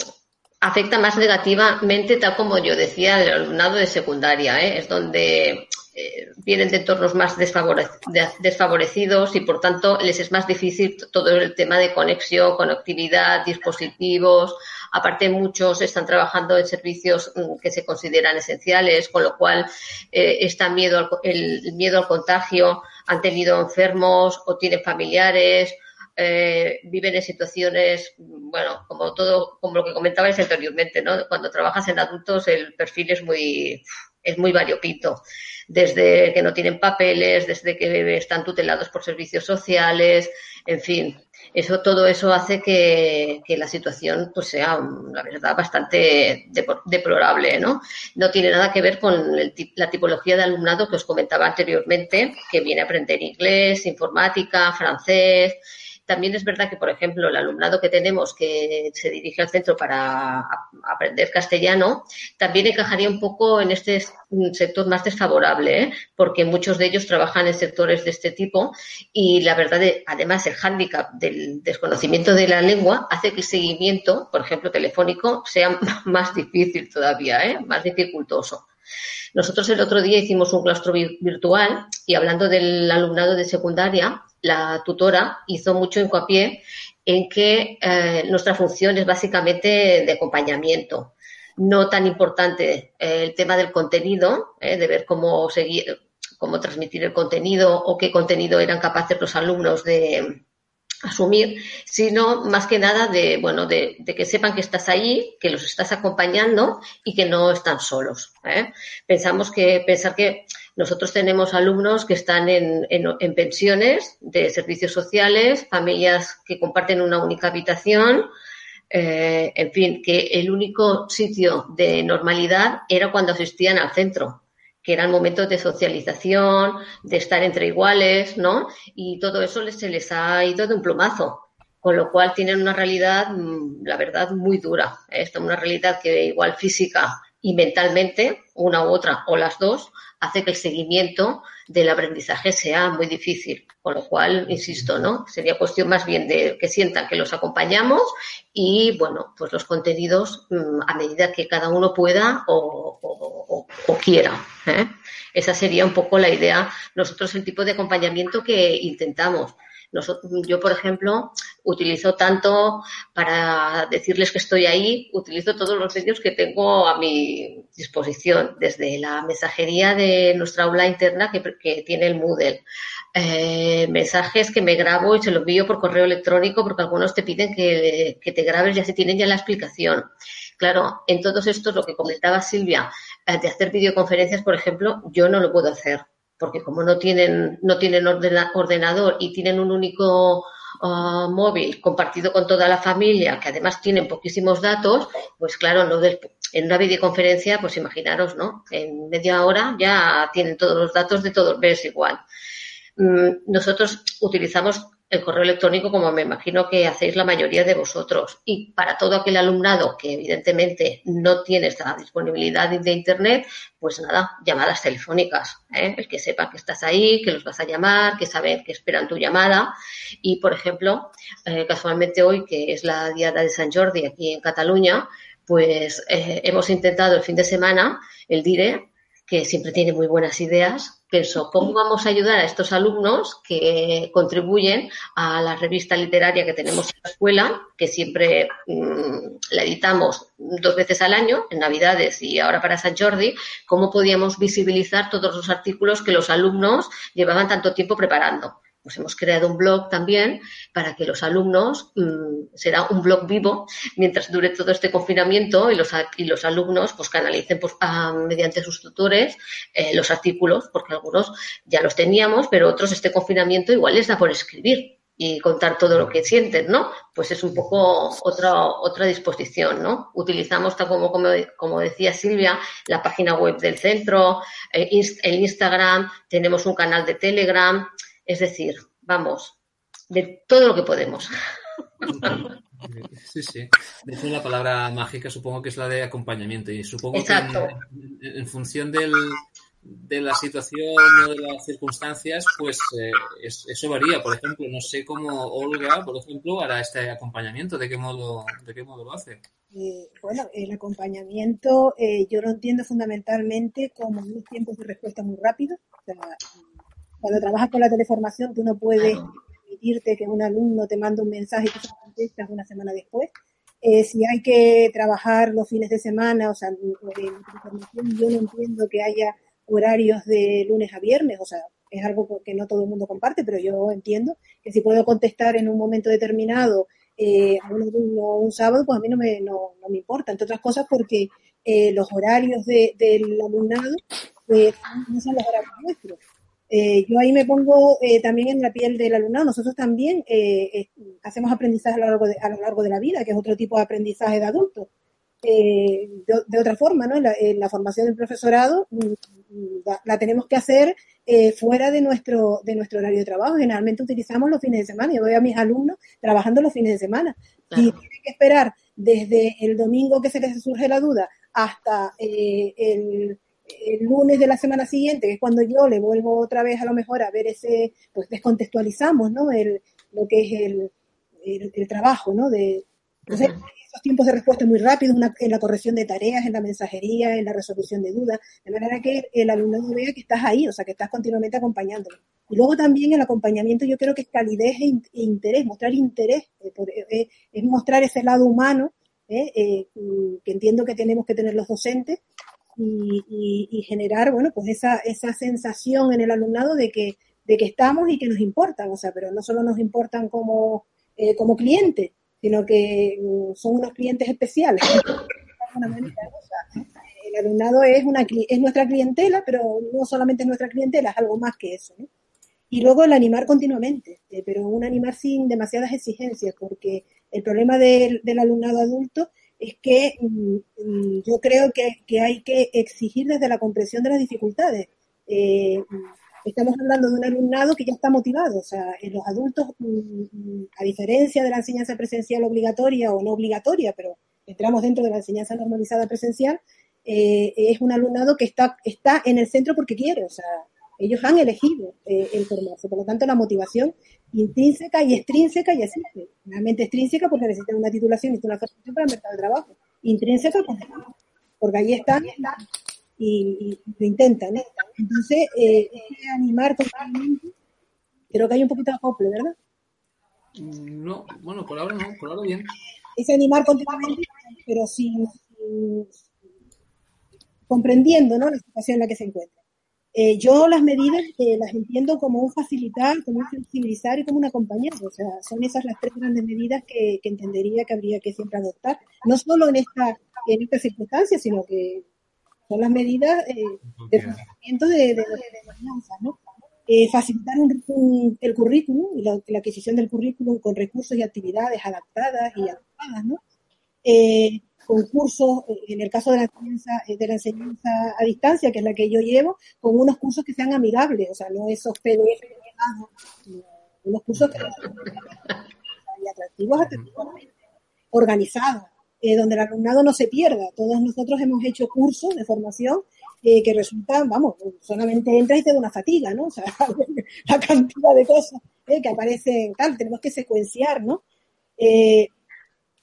afecta más negativamente, tal como yo decía, al alumnado de secundaria. ¿eh? Es donde eh, vienen de entornos más desfavore- de- desfavorecidos y por tanto les es más difícil todo el tema de conexión, conectividad, dispositivos. Aparte, muchos están trabajando en servicios mm, que se consideran esenciales, con lo cual eh, está miedo al, el, miedo al contagio, han tenido enfermos o tienen familiares, eh, viven en situaciones, bueno, como todo, como lo que comentabais anteriormente, ¿no? Cuando trabajas en adultos el perfil es muy, es muy variopinto. Desde que no tienen papeles, desde que están tutelados por servicios sociales, en fin. Eso, todo eso hace que, la situación pues sea, la verdad, bastante deplorable, ¿no? No tiene nada que ver con el la tipología de alumnado que os comentaba anteriormente, que viene a aprender inglés, informática, francés, También es verdad que, por ejemplo, el alumnado que tenemos que se dirige al centro para aprender castellano, también encajaría un poco en este sector más desfavorable, ¿eh? porque muchos de ellos trabajan en sectores de este tipo y la verdad, además, el hándicap del desconocimiento de la lengua hace que el seguimiento, por ejemplo, telefónico, sea más difícil todavía, ¿eh? más dificultoso. Nosotros el otro día hicimos un claustro virtual y hablando del alumnado de secundaria, la tutora hizo mucho hincapié en que eh, nuestra función es básicamente de acompañamiento. No tan importante eh, el tema del contenido, eh, de ver cómo seguir, cómo transmitir el contenido o qué contenido eran capaces los alumnos de, asumir, sino más que nada de, bueno, de, que sepan que estás ahí, que los estás acompañando y que no están solos. Pensamos que, pensar que nosotros tenemos alumnos que están en, en, pensiones de servicios sociales, familias que comparten una única habitación, eh, en fin, que el único sitio de normalidad era cuando asistían al centro que eran momentos de socialización, de estar entre iguales, ¿no? Y todo eso se les ha ido de un plumazo, con lo cual tienen una realidad, mm, la verdad, muy dura. Esta una realidad que igual física y mentalmente, una u otra o las dos, hace que el seguimiento del aprendizaje sea muy difícil. Con lo cual, insisto, ¿no? Sería cuestión más bien de que sientan que los acompañamos y, bueno, pues los contenidos mm, a medida que cada uno pueda o, quiera. ¿eh? Esa sería un poco la idea. Nosotros el tipo de acompañamiento que intentamos yo, por ejemplo, utilizo tanto para decirles que estoy ahí, utilizo todos los medios que tengo a mi disposición, desde la mensajería de nuestra aula interna que, tiene el Moodle, eh, mensajes que me grabo y se los envío por correo electrónico porque algunos te piden que, que te grabes, ya se tienen ya la explicación. Claro, en todos estos, lo que comentaba Silvia, eh, de hacer videoconferencias, por ejemplo, yo no lo puedo hacer porque como no tienen, no tienen ordenador y tienen un único ah, móvil compartido con toda la familia, que además tienen poquísimos datos, pues claro, no en una videoconferencia, pues imaginaros, ¿no? En media hora ya tienen todos los datos de todos, ves igual. Mm, nosotros utilizamos el correo electrónico como me imagino que hacéis la mayoría de vosotros. Y para todo aquel alumnado que evidentemente no tiene esta disponibilidad de Internet, pues nada, llamadas telefónicas. ¿eh? El que sepa que estás ahí, que los vas a llamar, que saben que esperan tu llamada. Y, por ejemplo, eh, casualmente hoy, que es la Diada de San Jordi aquí en Cataluña, pues eh, hemos intentado el fin de semana el DIRE, que siempre tiene muy buenas ideas, Pienso, ¿cómo vamos a ayudar a estos alumnos que contribuyen a la revista literaria que tenemos en la escuela, que siempre mm, la editamos dos veces al año, en Navidades y ahora para San Jordi? ¿Cómo podíamos visibilizar todos los artículos que los alumnos llevaban tanto tiempo preparando? Pues hemos creado un blog también para que los alumnos, mm, será un blog vivo mientras dure todo este confinamiento y los, y los alumnos pues canalicen pues, mediante sus tutores eh, los artículos, porque algunos ya los teníamos, pero otros este confinamiento igual les da por escribir y contar todo lo que sienten, ¿no? Pues es un poco otra, otra disposición, ¿no? Utilizamos, como, como, como decía Silvia, la página web del centro, eh, el Instagram, tenemos un canal de Telegram, es decir, vamos, de todo lo que podemos. Sí, sí. De hecho, la palabra mágica supongo que es la de acompañamiento y supongo que en, función del, de la situación o de las circunstancias, pues eh, eso varía. Por ejemplo, no sé cómo Olga, por ejemplo, hará este acompañamiento. ¿De qué modo, de qué modo lo hace? Eh, bueno, el acompañamiento eh, yo lo entiendo fundamentalmente como unos tiempos de respuesta muy rápidos. O sea, cuando trabajas con la teleformación, tú no puedes permitirte que un alumno te mande un mensaje y tú se contestas una semana después. Eh, si hay que trabajar los fines de semana, o sea, en teleformación yo no entiendo que haya horarios de lunes a viernes, o sea, es algo que no todo el mundo comparte, pero yo entiendo que si puedo contestar en un momento determinado eh, a un alumno un sábado, pues a mí no me, no, me importa, entre otras cosas porque eh, los horarios de, del alumnado pues, no son los horarios nuestros. Eh, yo ahí me pongo eh, también en la piel del alumnado. Nosotros también eh, hacemos aprendizaje a lo, largo de, a lo largo de la vida, que es otro tipo de aprendizaje de adultos. eh, de, otra forma, ¿no? La, la formación del profesorado mm, la, tenemos que hacer fuera de nuestro, de nuestro horario de trabajo. Generalmente utilizamos los fines de semana. Yo veo a mis alumnos trabajando los fines de semana. Y tiene que esperar desde el domingo que se les surge la duda hasta eh, el, lunes de la semana siguiente, que es cuando yo le vuelvo otra vez a lo mejor a ver ese, pues descontextualizamos, ¿no? El, lo que es el, el, trabajo, ¿no? De, entonces, esos tiempos de respuesta muy rápidos en la corrección de tareas, en la mensajería, en la resolución de dudas, de manera que el alumno vea que estás ahí, o sea, que estás continuamente acompañándolo. Y luego también el acompañamiento yo creo que es calidez e, e interés, mostrar interés, eh, eh, es mostrar ese lado humano ¿eh? que entiendo que tenemos que tener los docentes y, generar, bueno, pues esa, esa sensación en el alumnado de que, de que estamos y que nos importan, o sea, pero no solo nos importan como, como clientes, sino que mm, son unos clientes especiales. el alumnado es, una, es nuestra clientela, pero no solamente es nuestra clientela, es algo más que eso. Y luego el animar continuamente, eh, pero un animar sin demasiadas exigencias, porque el problema del, alumnado adulto es que mm, yo creo que, hay que exigir desde la comprensión de las dificultades. Eh, estamos hablando de un alumnado que ya está motivado. O sea, en los adultos, mm, mm, a diferencia de la enseñanza presencial obligatoria o no obligatoria, pero entramos dentro de la enseñanza normalizada presencial, eh, es un alumnado que está, está en el centro porque quiere. O sea, ellos han elegido eh, el formarse. Por lo tanto, la motivación intrínseca y extrínseca ya existe. Realmente extrínseca porque necesitan una titulación y una formación para el mercado de trabajo. Intrínseca porque, porque ahí están y, lo intentan. Entonces, eh, animar totalmente. Creo que hay un poquito de acople, ¿verdad? Mm, no, bueno, por ahora no, por ahora bien. Es animar continuamente, pero sin, comprendiendo ¿no? la situación en la que se encuentra. Eh, yo las medidas eh, las entiendo como un facilitar, como un flexibilizar y como un acompañar. O sea, son esas las tres grandes medidas que, que entendería que habría que siempre adoptar, no solo en esta, en esta circunstancia, sino que son las medidas eh, de funcionamiento de, de, ¿no? Eh, facilitar el currículum y la, adquisición del currículum con recursos y actividades adaptadas y adecuadas, ¿no? Eh, concursos, en el caso de la, enseñanza, de la enseñanza a distancia, que es la que yo llevo, con unos cursos que sean amigables, o sea, no esos PDF unos cursos que sean atractivos, organizados, eh, donde el alumnado no se pierda. Todos nosotros hemos hecho cursos de formación eh, que resultan, vamos, solamente entra y te da una fatiga, ¿no? O sea, la cantidad de cosas eh, que aparecen, tal, tenemos que secuenciar, ¿no?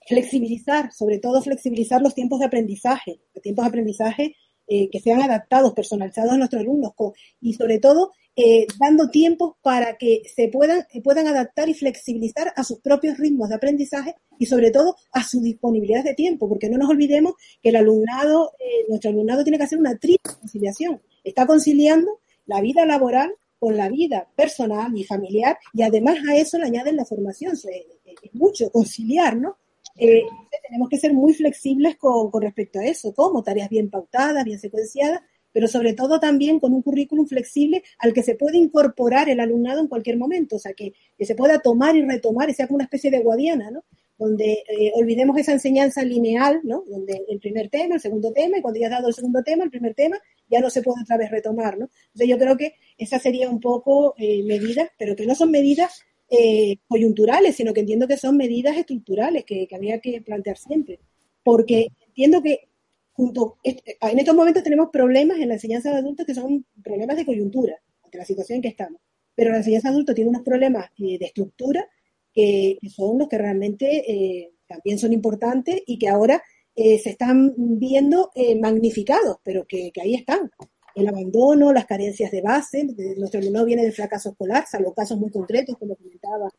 Flexibilizar, sobre todo flexibilizar los tiempos de aprendizaje, los tiempos de aprendizaje que sean adaptados, personalizados a nuestros alumnos, y sobre todo eh, dando tiempo para que se puedan, puedan adaptar y flexibilizar a sus propios ritmos de aprendizaje y sobre todo a su disponibilidad de tiempo, porque no nos olvidemos que el alumnado, eh, nuestro alumnado tiene que hacer una triple conciliación. Está conciliando la vida laboral con la vida personal y familiar y además a eso le añaden la formación. es mucho conciliar, ¿no? Eh, tenemos que ser muy flexibles con, con respecto a eso, como tareas bien pautadas, bien secuenciadas, pero sobre todo también con un currículum flexible al que se puede incorporar el alumnado en cualquier momento, o sea, que, se pueda tomar y retomar y sea como una especie de guadiana, ¿no? Donde eh, olvidemos esa enseñanza lineal, ¿no? Donde el primer tema, el segundo tema, y cuando ya has dado el segundo tema, el primer tema, ya no se puede otra vez retomar, ¿no? Entonces yo creo que esa sería un poco eh, medidas, pero que no son medidas eh, coyunturales, sino que entiendo que son medidas estructurales que, que había que plantear siempre. Porque entiendo que en estos momentos tenemos problemas en la enseñanza de adultos que son problemas de coyuntura ante la situación en que estamos. Pero la enseñanza de adultos tiene unos problemas eh, de estructura que, son los que realmente eh, también son importantes y que ahora eh, se están viendo magnificados, pero que, ahí están. El abandono, las carencias de base, nuestro alumnado viene del fracaso escolar, salvo casos muy concretos, como comentaba,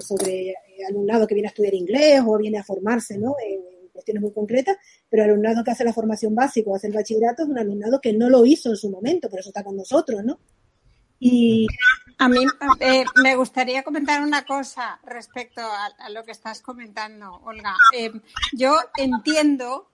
sobre alumnado que viene a estudiar inglés o viene a formarse ¿no? cuestiones muy concretas, pero el alumnado que hace la formación básica o hace el bachillerato es un alumnado que no lo hizo en su momento, por eso está con nosotros, ¿no? Y a mí eh, me gustaría comentar una cosa respecto a, lo que estás comentando, Olga. Eh, yo entiendo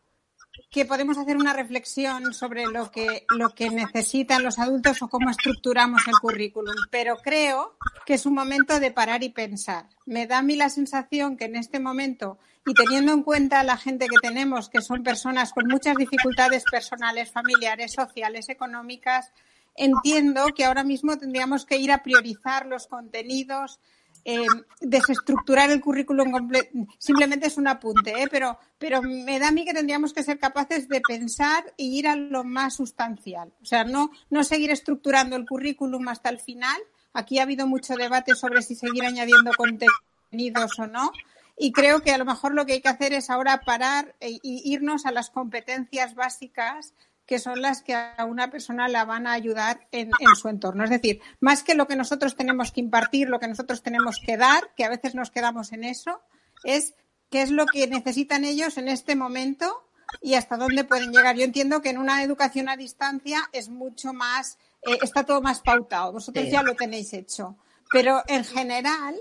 que podemos hacer una reflexión sobre lo que, lo que necesitan los adultos o cómo estructuramos el currículum, pero creo que es un momento de parar y pensar. Me da a mí la sensación que en este momento, y teniendo en cuenta la gente que tenemos, que son personas con muchas dificultades personales, familiares, sociales, económicas, entiendo que ahora mismo tendríamos que ir a priorizar los contenidos, eh, desestructurar el currículum completo. Simplemente es un apunte, ¿eh? pero, me da a mí que tendríamos que ser capaces de pensar y ir a lo más sustancial. O sea, no, no seguir estructurando el currículum hasta el final. Aquí ha habido mucho debate sobre si seguir añadiendo contenidos o no. Y creo que a lo mejor lo que hay que hacer es ahora parar e, irnos a las competencias básicas que son las que a una persona la van a ayudar en, su entorno. Es decir, más que lo que nosotros tenemos que impartir, lo que nosotros tenemos que dar, que a veces nos quedamos en eso, es qué es lo que necesitan ellos en este momento y hasta dónde pueden llegar. Yo entiendo que en una educación a distancia es mucho más, eh, está todo más pautado. Vosotros ya lo tenéis hecho. Pero en general,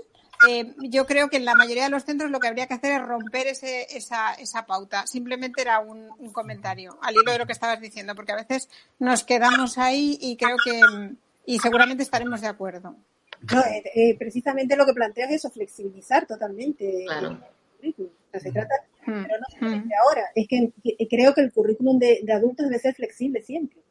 eh, yo creo que en la mayoría de los centros lo que habría que hacer es romper ese, esa, esa pauta. Simplemente era un, comentario al hilo de lo que estabas diciendo, porque a veces nos quedamos ahí y creo que, y seguramente estaremos de acuerdo. No, eh, eh, precisamente lo que planteas es eso, flexibilizar totalmente el currículum. se trata, mm, pero no solamente mm. ahora, es que, creo que el currículum de, de adultos debe ser flexible siempre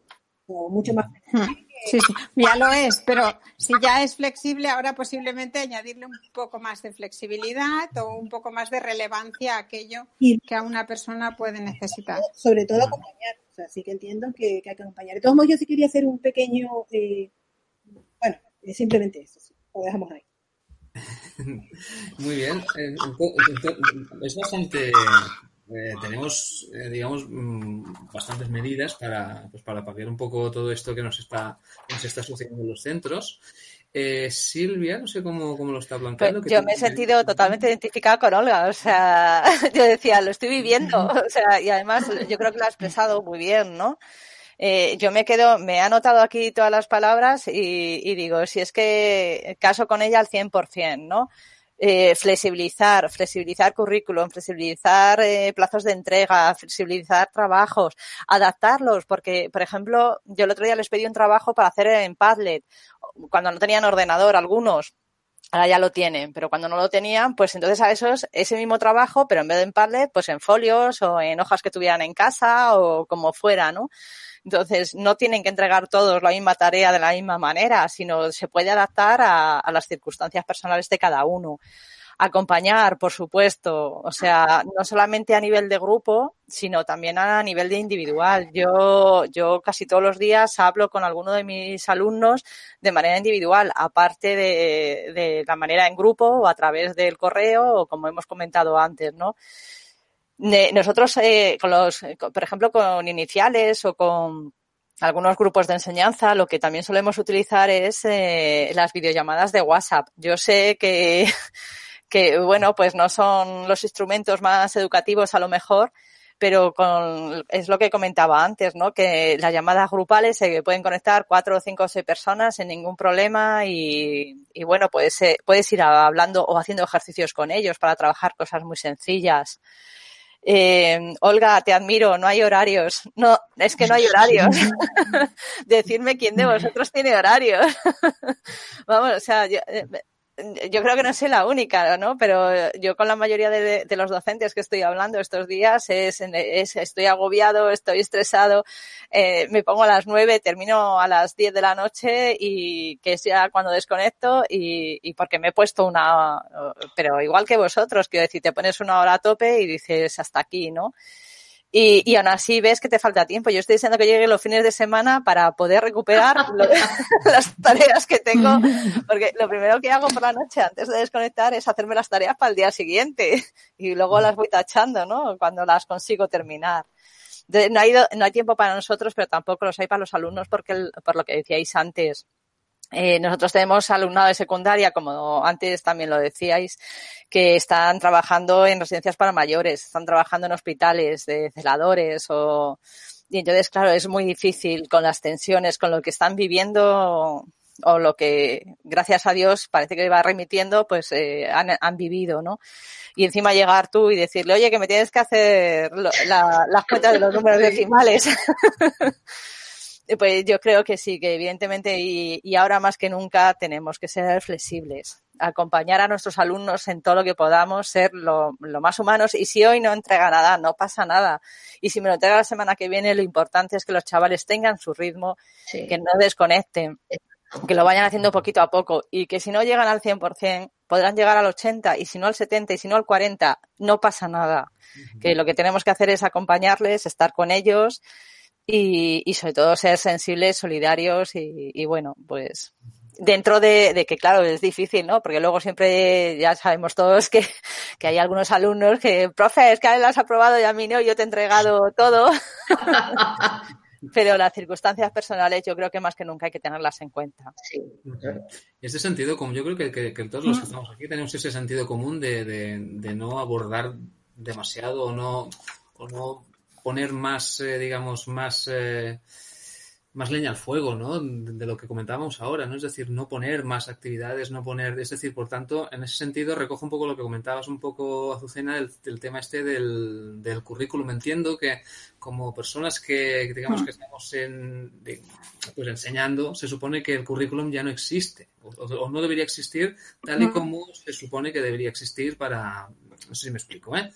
mucho más hmm. Sí, sí, ya lo es, pero si ya es flexible, ahora posiblemente añadirle un poco más de flexibilidad o un poco más de relevancia a aquello que a una persona puede necesitar. Sobre todo acompañar, o sea, sí que entiendo que, hay que acompañar. De todos modos, yo sí quería hacer un pequeño, eh, bueno, simplemente eso, lo dejamos ahí. Muy bien, eh, es bastante eh, tenemos, eh, digamos, mm, bastantes medidas para, pues, para paliar un poco todo esto que nos está, nos está sucediendo en los centros. Eh, Silvia, no sé cómo, cómo lo está planteando. Pues yo me he sentido totalmente identificada con Olga, o sea, yo decía, lo estoy viviendo, o sea, y además yo creo que lo ha expresado muy bien, ¿no? yo me quedo, me he anotado aquí todas las palabras y, y digo, si es que caso con ella al 100%, ¿no? Eh, flexibilizar, flexibilizar currículum, flexibilizar eh, plazos de entrega, flexibilizar trabajos, adaptarlos, porque, por ejemplo, yo el otro día les pedí un trabajo para hacer en Padlet, cuando no tenían ordenador algunos, ahora ya lo tienen, pero cuando no lo tenían, pues entonces a esos ese mismo trabajo, pero en vez de en Padlet, pues en folios o en hojas que tuvieran en casa o como fuera, ¿no? Entonces, no tienen que entregar todos la misma tarea de la misma manera, sino se puede adaptar a, las circunstancias personales de cada uno acompañar, por supuesto, o sea, no solamente a nivel de grupo, sino también a nivel de individual. Yo, yo casi todos los días hablo con alguno de mis alumnos de manera individual, aparte de, de la manera en grupo o a través del correo o como hemos comentado antes, ¿no? Nosotros, eh, con los, por ejemplo, con iniciales o con algunos grupos de enseñanza, lo que también solemos utilizar es eh, las videollamadas de WhatsApp. Yo sé que, que, bueno, pues no son los instrumentos más educativos a lo mejor, pero con, es lo que comentaba antes, ¿no? Que las llamadas grupales se pueden conectar cuatro, cinco o seis personas sin ningún problema y, y bueno, puedes, puedes ir hablando o haciendo ejercicios con ellos para trabajar cosas muy sencillas. Eh, Olga, te admiro, no hay horarios. No, es que no hay horarios. Decirme quién de vosotros tiene horarios. Vamos, o sea, yo, eh, yo creo que no soy la única, ¿no? Pero yo con la mayoría de, los docentes que estoy hablando estos días es, estoy agobiado, estoy estresado, eh, me pongo a las nueve, termino a las diez de la noche y que es ya cuando desconecto y, y porque me he puesto una, pero igual que vosotros, quiero decir, te pones una hora a tope y dices hasta aquí, ¿no? Y, y aún así ves que te falta tiempo. Yo estoy deseando que lleguen los fines de semana para poder recuperar las tareas que tengo, porque lo primero que hago por la noche antes de desconectar es hacerme las tareas para el día siguiente y luego las voy tachando, ¿no? Cuando las consigo terminar. no, hay, no hay tiempo para nosotros, pero tampoco los hay para los alumnos porque, por lo que decíais antes, eh, nosotros tenemos alumnado de secundaria, como antes también lo decíais, que están trabajando en residencias para mayores, están trabajando en hospitales de celadores o... Y entonces, claro, es muy difícil con las tensiones, con lo que están viviendo, o lo que, gracias a Dios, parece que va remitiendo, pues eh, han, han, vivido, ¿no? Y encima llegar tú y decirle, oye, que me tienes que hacer lo, la, las cuentas de los números decimales. pues yo creo que sí, que evidentemente y, y, ahora más que nunca tenemos que ser flexibles, acompañar a nuestros alumnos en todo lo que podamos, ser lo, lo, más humanos y si hoy no entrega nada, no pasa nada. Y si me lo entrega la semana que viene, lo importante es que los chavales tengan su ritmo, sí. que no desconecten, que lo vayan haciendo poquito a poco y que si no llegan al 100%, podrán llegar al 80 y si no al 70 y si no al 40, no pasa nada. Uh -huh. Que lo que tenemos que hacer es acompañarles, estar con ellos y, y sobre todo ser sensibles, solidarios y, y bueno, pues dentro de, de, que claro es difícil, ¿no? Porque luego siempre ya sabemos todos que, que hay algunos alumnos que, profe, es que a él las has aprobado y a mí no, yo te he entregado todo. Pero las circunstancias personales yo creo que más que nunca hay que tenerlas en cuenta. Sí. En este sentido, como yo creo que, que, que todos los que estamos aquí tenemos ese sentido común de, de, de no abordar demasiado o no, o no poner más, eh, digamos, más, eh, más leña al fuego, ¿no? De lo que comentábamos ahora, ¿no? Es decir, no poner más actividades, no poner, es decir, por tanto, en ese sentido recojo un poco lo que comentabas un poco, Azucena, del, del tema este del, del, currículum. Entiendo que como personas que, digamos, que estamos en, pues enseñando, se supone que el currículum ya no existe, o, o no debería existir tal y como se supone que debería existir para, no sé si me explico, ¿eh?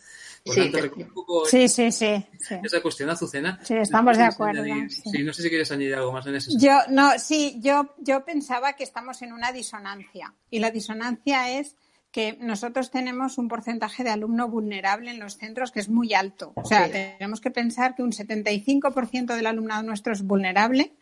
Por sí, tanto, un poco sí, sí, sí, sí, Esa cuestión, Azucena. Sí, estamos no de acuerdo. Añadir, sí. sí. no sé si quieres añadir algo más en ese sentido. Yo, no, sí, yo, yo pensaba que estamos en una disonancia. Y la disonancia es que nosotros tenemos un porcentaje de alumno vulnerable en los centros que es muy alto. O sea, tenemos que pensar que un 75% del alumnado nuestro es vulnerable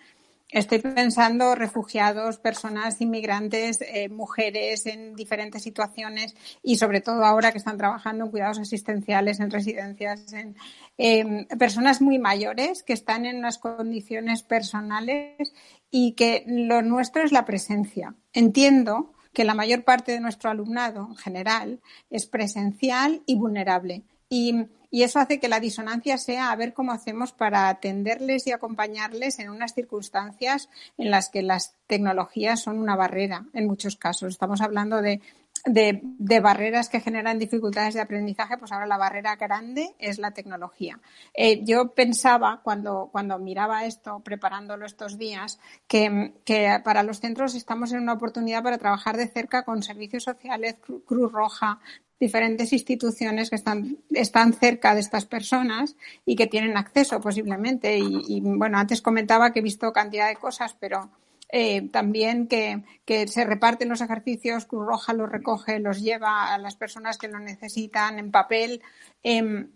Estoy pensando refugiados, personas inmigrantes, eh, mujeres en diferentes situaciones y sobre todo ahora que están trabajando en cuidados asistenciales, en residencias, en eh, personas muy mayores que están en unas condiciones personales y que lo nuestro es la presencia. Entiendo que la mayor parte de nuestro alumnado en general es presencial y vulnerable. Y eso hace que la disonancia sea a ver cómo hacemos para atenderles y acompañarles en unas circunstancias en las que las tecnologías son una barrera en muchos casos. Estamos hablando de, de, de barreras que generan dificultades de aprendizaje, pues ahora la barrera grande es la tecnología. Eh, yo pensaba cuando, cuando miraba esto, preparándolo estos días, que, que para los centros estamos en una oportunidad para trabajar de cerca con servicios sociales, Cruz Roja, diferentes instituciones que están, están cerca de estas personas y que tienen acceso posiblemente. Y, y bueno, antes comentaba que he visto cantidad de cosas, pero eh, también que, que, se reparten los ejercicios, Cruz Roja los recoge, los lleva a las personas que lo necesitan en papel. Eh,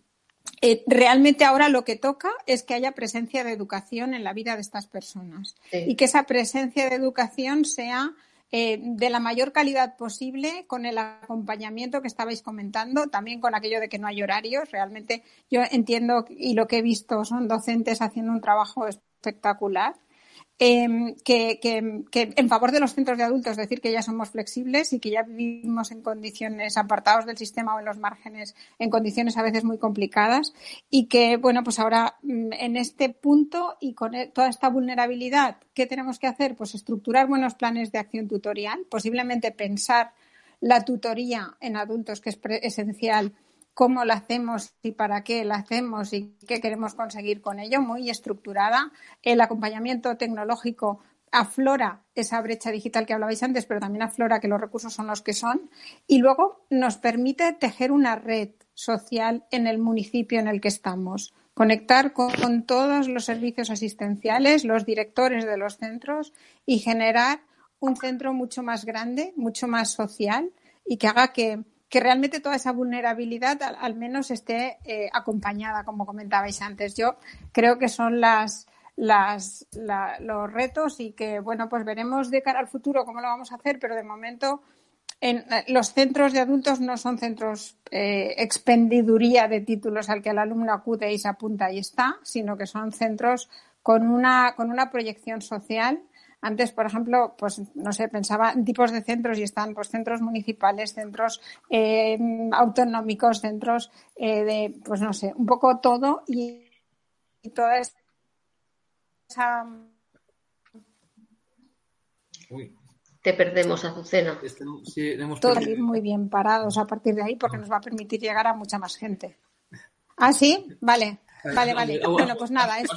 eh, realmente ahora lo que toca es que haya presencia de educación en la vida de estas personas sí. y que esa presencia de educación sea eh, de la mayor calidad posible, con el acompañamiento que estabais comentando, también con aquello de que no hay horarios. Realmente yo entiendo y lo que he visto son docentes haciendo un trabajo espectacular que, que, que, en favor de los centros de adultos, decir que ya somos flexibles y que ya vivimos en condiciones apartados del sistema o en los márgenes, en condiciones a veces muy complicadas y que, bueno, pues ahora mm, en este punto y con e, toda esta vulnerabilidad, ¿qué tenemos que hacer? Pues estructurar buenos planes de acción tutorial, posiblemente pensar la tutoría en adultos, que es esencial cómo la hacemos y para qué la hacemos y qué queremos conseguir con ello, muy estructurada. El acompañamiento tecnológico aflora esa brecha digital que hablabais antes, pero también aflora que los recursos son los que son y luego nos permite tejer una red social en el municipio en el que estamos, conectar con, con todos los servicios asistenciales, los directores de los centros y generar un centro mucho más grande, mucho más social y que haga que que realmente toda esa vulnerabilidad al, menos esté eh, acompañada, como comentabais antes. Yo creo que son las, las, la, los retos y que, bueno, pues veremos de cara al futuro cómo lo vamos a hacer, pero de momento en, los centros de adultos no son centros eh, expendiduría de títulos al que el alumno acude y se apunta y está, sino que son centros con una, con una proyección social antes, por ejemplo, pues no sé, pensaba en tipos de centros y están pues centros municipales, centros eh, autonómicos, centros eh, de, pues no sé, un poco todo y, y toda esa te perdemos, Azucena. Sí, Todos muy bien parados a partir de ahí porque nos va a permitir llegar a mucha más gente. ¿Ah, sí? Vale. Vale, vale. Bueno, pues nada, esto.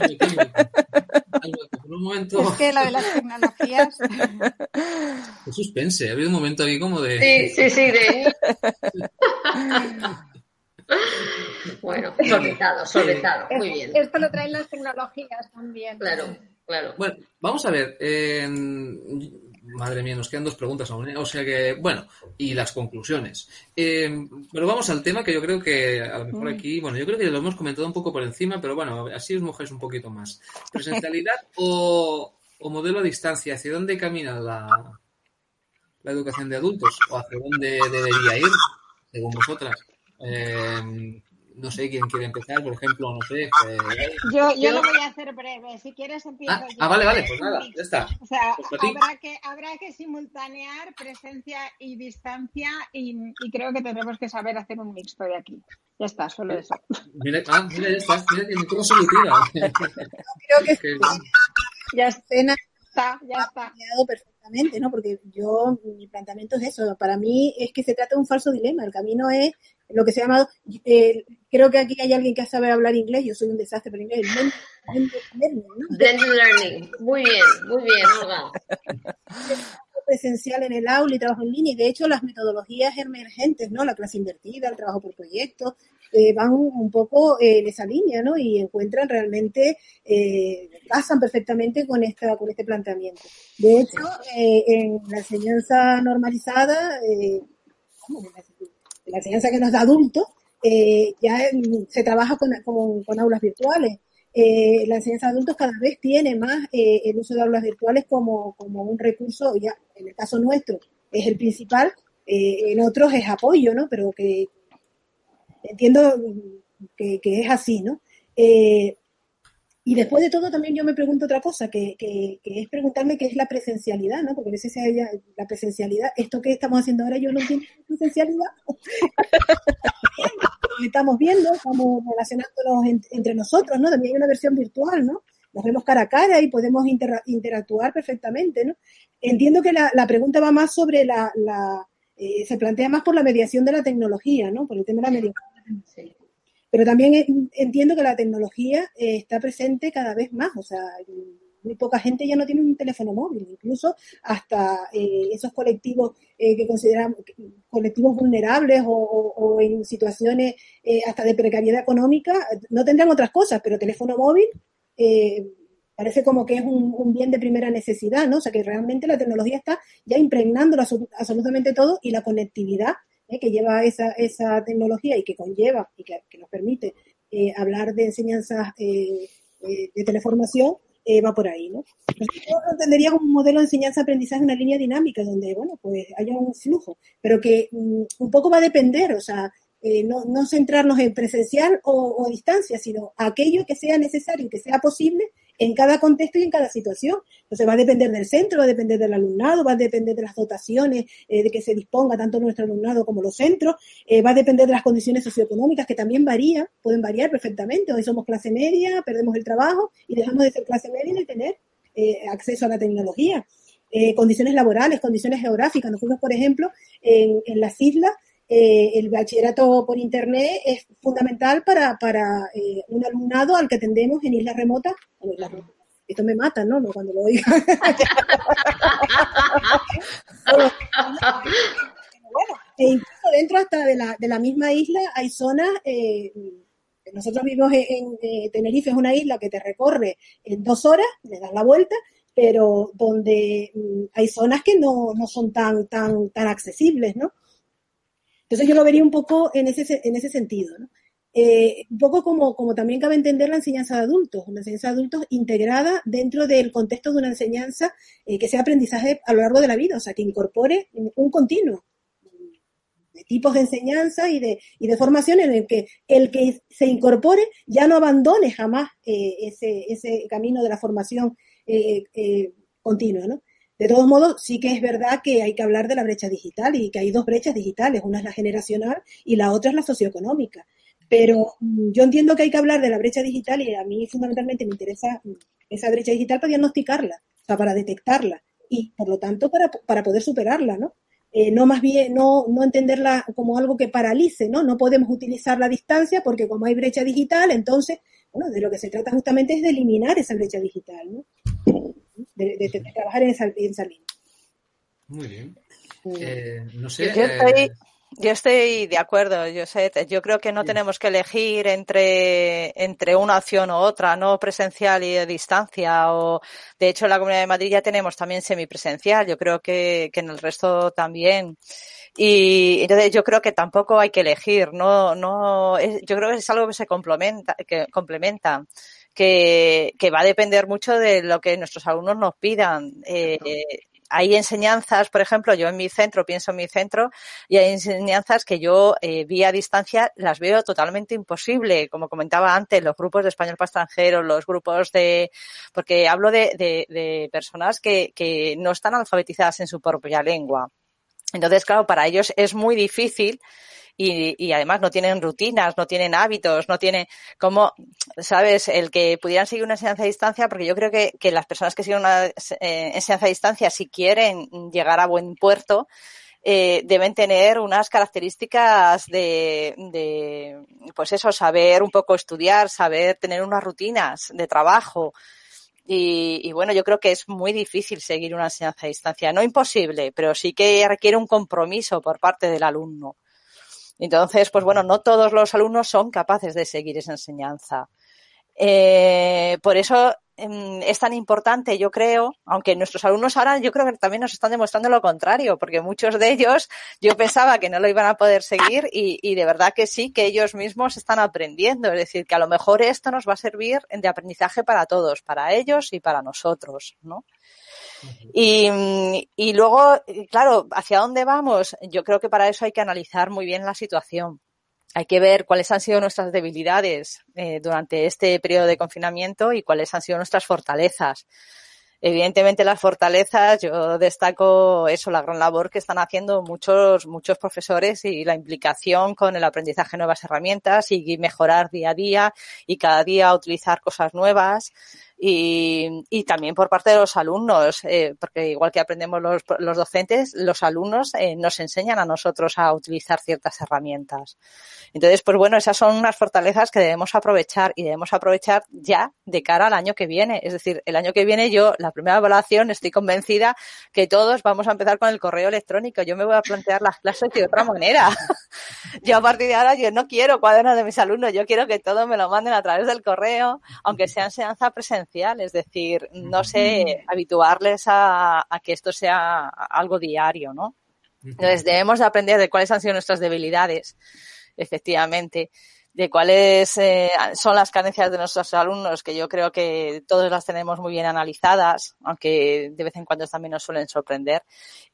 Es que la de las tecnologías. Qué suspense. Ha habido un momento aquí como de. Sí, sí, sí. De... bueno, sorbetado, sorbetado. Muy bien. Esto lo traen las tecnologías también. Claro, claro. Bueno, vamos a ver. Eh, Madre mía, nos quedan dos preguntas aún. ¿eh? O sea que, bueno, y las conclusiones. Eh, pero vamos al tema que yo creo que a lo mejor mm. aquí, bueno, yo creo que lo hemos comentado un poco por encima, pero bueno, así os mojáis un poquito más. ¿Presencialidad o, modelo a distancia? ¿Hacia dónde camina la, la educación de adultos? ¿O hacia dónde debería ir, según vosotras? Eh, no sé quién quiere empezar, por ejemplo, no sé. yo, yo, lo voy a hacer breve, si quieres empiezo ah, Ah, vale, vale, pues nada, ya está. O sea, pues habrá, que, habrá que simultanear presencia y distancia y, y, creo que tendremos que saber hacer un mixto de aquí. Ya está, solo eso. Mira, ah, mira, ya está, mira que todo solutiva. creo que ya escena está, ya está. perfectamente, ¿no? Porque yo, mi planteamiento es eso. Para mí es que se trata de un falso dilema. El camino es lo que se llama, eh, creo que aquí hay alguien que sabe hablar inglés, yo soy un desastre para inglés. Learning, learning. Muy bien, muy bien, Olga. presencial en el aula y trabajo en línea y de hecho las metodologías emergentes, ¿no? La clase invertida, el trabajo por proyectos, eh, van un poco en esa línea, ¿no? Y encuentran realmente, eh, casan perfectamente con esta, con este planteamiento. De hecho, eh, en la enseñanza normalizada, eh, la enseñanza que nos da adultos, eh, ya se trabaja con, con, aulas virtuales. Eh, la enseñanza de adultos cada vez tiene más eh, el uso de aulas virtuales como, como, un recurso, ya en el caso nuestro es el principal, en otros es apoyo, ¿no? Pero que entiendo que, que es así, ¿no? Y después de todo también yo me pregunto otra cosa, que, que, es preguntarme qué es la presencialidad, ¿no? Porque a veces hay la presencialidad, esto que estamos haciendo ahora yo no entiendo presencialidad. Nos estamos viendo, estamos relacionándonos entre nosotros, ¿no? También hay una versión virtual, ¿no? Nos vemos cara a cara y podemos interactuar perfectamente, ¿no? Entiendo que la, la pregunta va más sobre la, la eh, se plantea más por la mediación de la tecnología, ¿no? Por el tema de la mediación. Sí. Pero también entiendo que la tecnología eh, está presente cada vez más, o sea, muy poca gente ya no tiene un teléfono móvil, incluso hasta eh, esos colectivos eh, que consideramos colectivos vulnerables o, en situaciones hasta de precariedad económica, no tendrán otras cosas, pero teléfono móvil parece como que es un, bien de primera necesidad, ¿no? O sea, que realmente la tecnología está ya impregnando absolutamente todo y la conectividad ¿eh? que lleva esa, esa tecnología y que conlleva y que, nos permite eh, hablar de enseñanzas eh, de teleformación, va por ahí, ¿no? yo entendería como un modelo de enseñanza-aprendizaje una línea dinámica donde, bueno, pues haya un flujo, pero que mm, un poco va a depender, o sea, eh, no, no, centrarnos en presencial o, distancia, sino aquello que sea necesario que sea posible en cada contexto y en cada situación. Entonces va a depender del centro, va a depender del alumnado, va a depender de las dotaciones eh, de que se disponga tanto nuestro alumnado como los centros, eh, va a depender de las condiciones socioeconómicas que también varían, pueden variar perfectamente. Hoy somos clase media, perdemos el trabajo y dejamos de ser clase media y tener acceso a la tecnología. condiciones laborales, condiciones geográficas. Nosotros, por ejemplo, en las islas eh, el bachillerato por Internet es fundamental para, para eh, un alumnado al que atendemos en islas remotas. esto me mata, ¿no? Cuando lo oiga. bueno, e incluso dentro hasta de la, de la misma isla hay zonas, eh, nosotros vivimos en, Tenerife, es una isla que te recorre en dos horas, le das la vuelta, pero donde mm, hay zonas que no, no son tan, tan, tan accesibles, ¿no? Entonces yo lo vería un poco en ese, en ese sentido, ¿no? Eh, un poco como, como también cabe entender la enseñanza de adultos, una enseñanza de adultos integrada dentro del contexto de una enseñanza eh, que sea aprendizaje a lo largo de la vida, o sea, que incorpore un continuo de tipos de enseñanza y de, y de formación en el que el que se incorpore ya no abandone jamás eh, ese, ese camino de la formación continua, ¿no? De todos modos, sí que es verdad que hay que hablar de la brecha digital y que hay dos brechas digitales, una es la generacional y la otra es la socioeconómica. Pero mm, yo entiendo que hay que hablar de la brecha digital y a mí fundamentalmente me interesa mm, esa brecha digital para diagnosticarla, o sea, para detectarla y por lo tanto para, para poder superarla, ¿no? Eh, no más bien, no, no entenderla como algo que paralice, ¿no? No podemos utilizar la distancia porque como hay brecha digital, entonces, bueno, de lo que se trata justamente es de eliminar esa brecha digital, ¿no? De, trabajar en esa, en esa, línea. Muy bien. Eh, no sé. Eh, yo estoy de acuerdo, yo sé, yo creo que no tenemos que elegir entre, entre una opción u otra, no presencial y a distancia, o de hecho en la Comunidad de Madrid ya tenemos también semipresencial, yo creo que, que en el resto también. Y entonces yo creo que tampoco hay que elegir, no, no, yo creo que es algo que se complementa, que complementa. Que, que va a depender mucho de lo que nuestros alumnos nos pidan. Eh, hay enseñanzas, por ejemplo, yo en mi centro, pienso en mi centro, y hay enseñanzas que yo eh, vía distancia las veo totalmente imposible, como comentaba antes, los grupos de español para extranjeros, los grupos de, porque hablo de, de, de personas que, que no están alfabetizadas en su propia lengua. Entonces, claro, para ellos es muy difícil y, y, además no tienen rutinas, no tienen hábitos, no tienen como, sabes, el que pudieran seguir una enseñanza a distancia, porque yo creo que, que las personas que siguen una eh, enseñanza a distancia, si quieren llegar a buen puerto, eh, deben tener unas características de, de, pues eso, saber un poco estudiar, saber tener unas rutinas de trabajo. Y, y, bueno, yo creo que es muy difícil seguir una enseñanza a distancia. No imposible, pero sí que requiere un compromiso por parte del alumno. Entonces, pues bueno, no todos los alumnos son capaces de seguir esa enseñanza. Eh, por eso em, es tan importante, yo creo, aunque nuestros alumnos ahora yo creo que también nos están demostrando lo contrario, porque muchos de ellos yo pensaba que no lo iban a poder seguir y, y, de verdad que sí, que ellos mismos están aprendiendo. Es decir, que a lo mejor esto nos va a servir de aprendizaje para todos, para ellos y para nosotros, ¿no? Y, y luego, claro, ¿hacia dónde vamos? Yo creo que para eso hay que analizar muy bien la situación hay que ver cuáles han sido nuestras debilidades eh, durante este periodo de confinamiento y cuáles han sido nuestras fortalezas. Evidentemente las fortalezas, yo destaco eso, la gran labor que están haciendo muchos, muchos profesores y la implicación con el aprendizaje de nuevas herramientas y mejorar día a día y cada día utilizar cosas nuevas y, también por parte de los alumnos, eh, porque igual que aprendemos los, los docentes, los alumnos eh, nos enseñan a nosotros a utilizar ciertas herramientas. Entonces, pues bueno, esas son unas fortalezas que debemos aprovechar y debemos aprovechar ya de cara al año que viene. Es decir, el año que viene yo, la primera evaluación, estoy convencida que todos vamos a empezar con el correo electrónico. Yo me voy a plantear las clases de otra manera. yo a partir de ahora, yo no quiero cuadernos de mis alumnos, yo quiero que todos me lo manden a través del correo, aunque sea enseñanza presencial es decir, no sé, habituarles a, a que esto sea algo diario, ¿no? Entonces debemos de aprender de cuáles han sido nuestras debilidades, efectivamente de cuáles eh, son las carencias de nuestros alumnos, que yo creo que todos las tenemos muy bien analizadas, aunque de vez en cuando también nos suelen sorprender,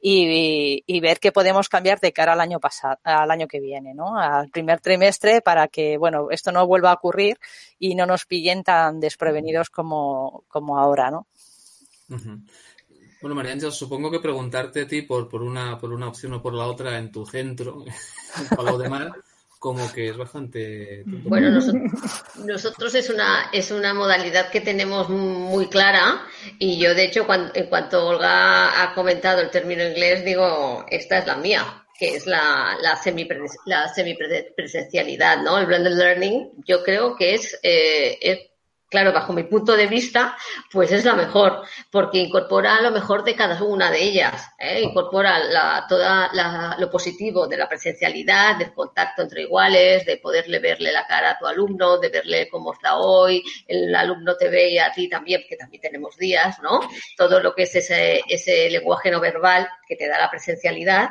y, ver qué podemos cambiar de cara al año pasado, al año que viene, ¿no? Al primer trimestre para que, bueno, esto no vuelva a ocurrir y no nos pillen tan desprevenidos como, como ahora, ¿no? Bueno, María Ángel, supongo que preguntarte a ti por, por, una, por una opción o por la otra en tu centro, en Palau de como que es bastante. Bueno, nosotros, nosotros, es una es una modalidad que tenemos muy clara y yo de hecho cuando, en cuanto Olga ha comentado el término inglés digo esta es la mía que es la la semi la semipresencialidad, ¿no? El blended learning yo creo que es, eh, es claro, bajo mi punto de vista, pues es la mejor, porque incorpora lo mejor de cada una de ellas, ¿eh? incorpora la, toda la, lo positivo de la presencialidad, del contacto entre iguales, de poderle verle la cara a tu alumno, de verle cómo está hoy, el alumno te ve y a ti también, que también tenemos días, ¿no? Todo lo que es ese, ese lenguaje no verbal que te da la presencialidad.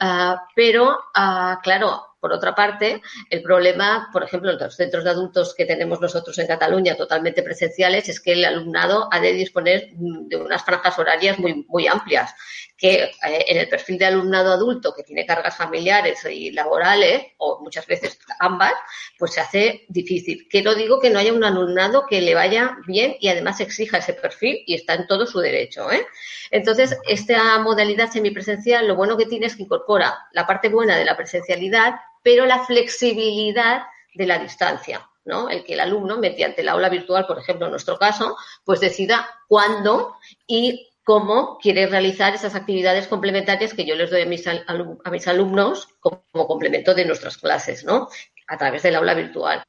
Uh, pero, uh, claro, por otra parte, el problema, por ejemplo, en los centros de adultos que tenemos nosotros en Cataluña totalmente presenciales es que el alumnado ha de disponer de unas franjas horarias muy, muy amplias, que eh, en el perfil de alumnado adulto que tiene cargas familiares y laborales, o muchas veces ambas, pues se hace difícil. Que no digo que no haya un alumnado que le vaya bien y además exija ese perfil y está en todo su derecho. ¿eh? Entonces, esta modalidad semipresencial, lo bueno que tiene es que incorpora la parte buena de la presencialidad, pero la flexibilidad de la distancia, ¿no? El que el alumno, mediante la aula virtual, por ejemplo, en nuestro caso, pues decida cuándo y cómo quiere realizar esas actividades complementarias que yo les doy a mis, a mis alumnos como, complemento de nuestras clases, ¿no? A través del aula virtual.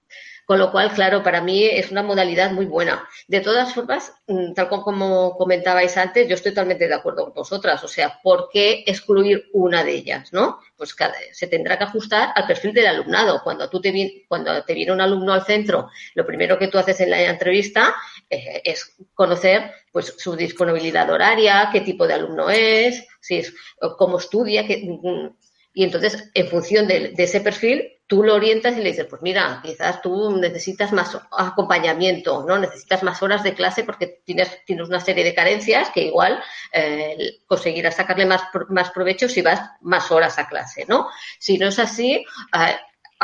Con lo cual, claro, para mí es una modalidad muy buena. De todas formas, mm, tal como comentabais antes, yo estoy totalmente de acuerdo con vosotras. O sea, ¿por qué excluir una de ellas? ¿no? Pues se tendrá que ajustar al perfil del alumnado. Cuando, tú te, cuando te viene un alumno al centro, lo primero que tú haces en la entrevista eh, es conocer pues, su disponibilidad horaria, qué tipo de alumno es, si es cómo estudia, qué, mm, y entonces, en función de, ese perfil, tú lo orientas y le dices, pues mira, quizás tú necesitas más acompañamiento, ¿no? Necesitas más horas de clase porque tienes, tienes una serie de carencias que igual eh, conseguirás sacarle más, más provecho si vas más horas a clase, ¿no? Si no es así, eh,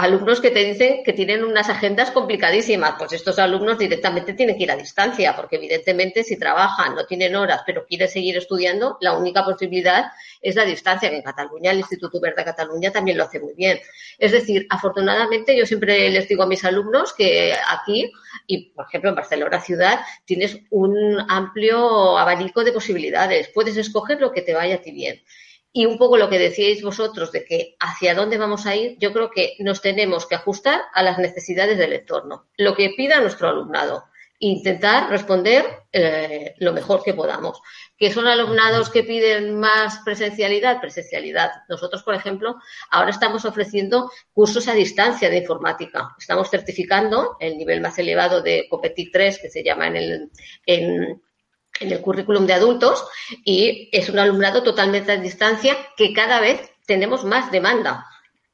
alumnos que te dicen que tienen unas agendas complicadísimas, pues estos alumnos directamente tienen que ir a distancia, porque evidentemente si trabajan, no tienen horas, pero quieren seguir estudiando, la única posibilidad es la distancia, que en Cataluña, el Instituto Verde de Cataluña también lo hace muy bien. Es decir, afortunadamente yo siempre les digo a mis alumnos que aquí, y por ejemplo en Barcelona ciudad, tienes un amplio abanico de posibilidades, puedes escoger lo que te vaya a ti bien. Y un poco lo que decíais vosotros de que hacia dónde vamos a ir, yo creo que nos tenemos que ajustar a las necesidades del entorno, lo que pida nuestro alumnado, intentar responder eh, lo mejor que podamos. ¿Que son alumnados que piden más presencialidad? Presencialidad. Nosotros, por ejemplo, ahora estamos ofreciendo cursos a distancia de informática. Estamos certificando el nivel más elevado de Copetic 3, que se llama en el, en, en el currículum de adultos y es un alumnado totalmente a distancia que cada vez tenemos más demanda,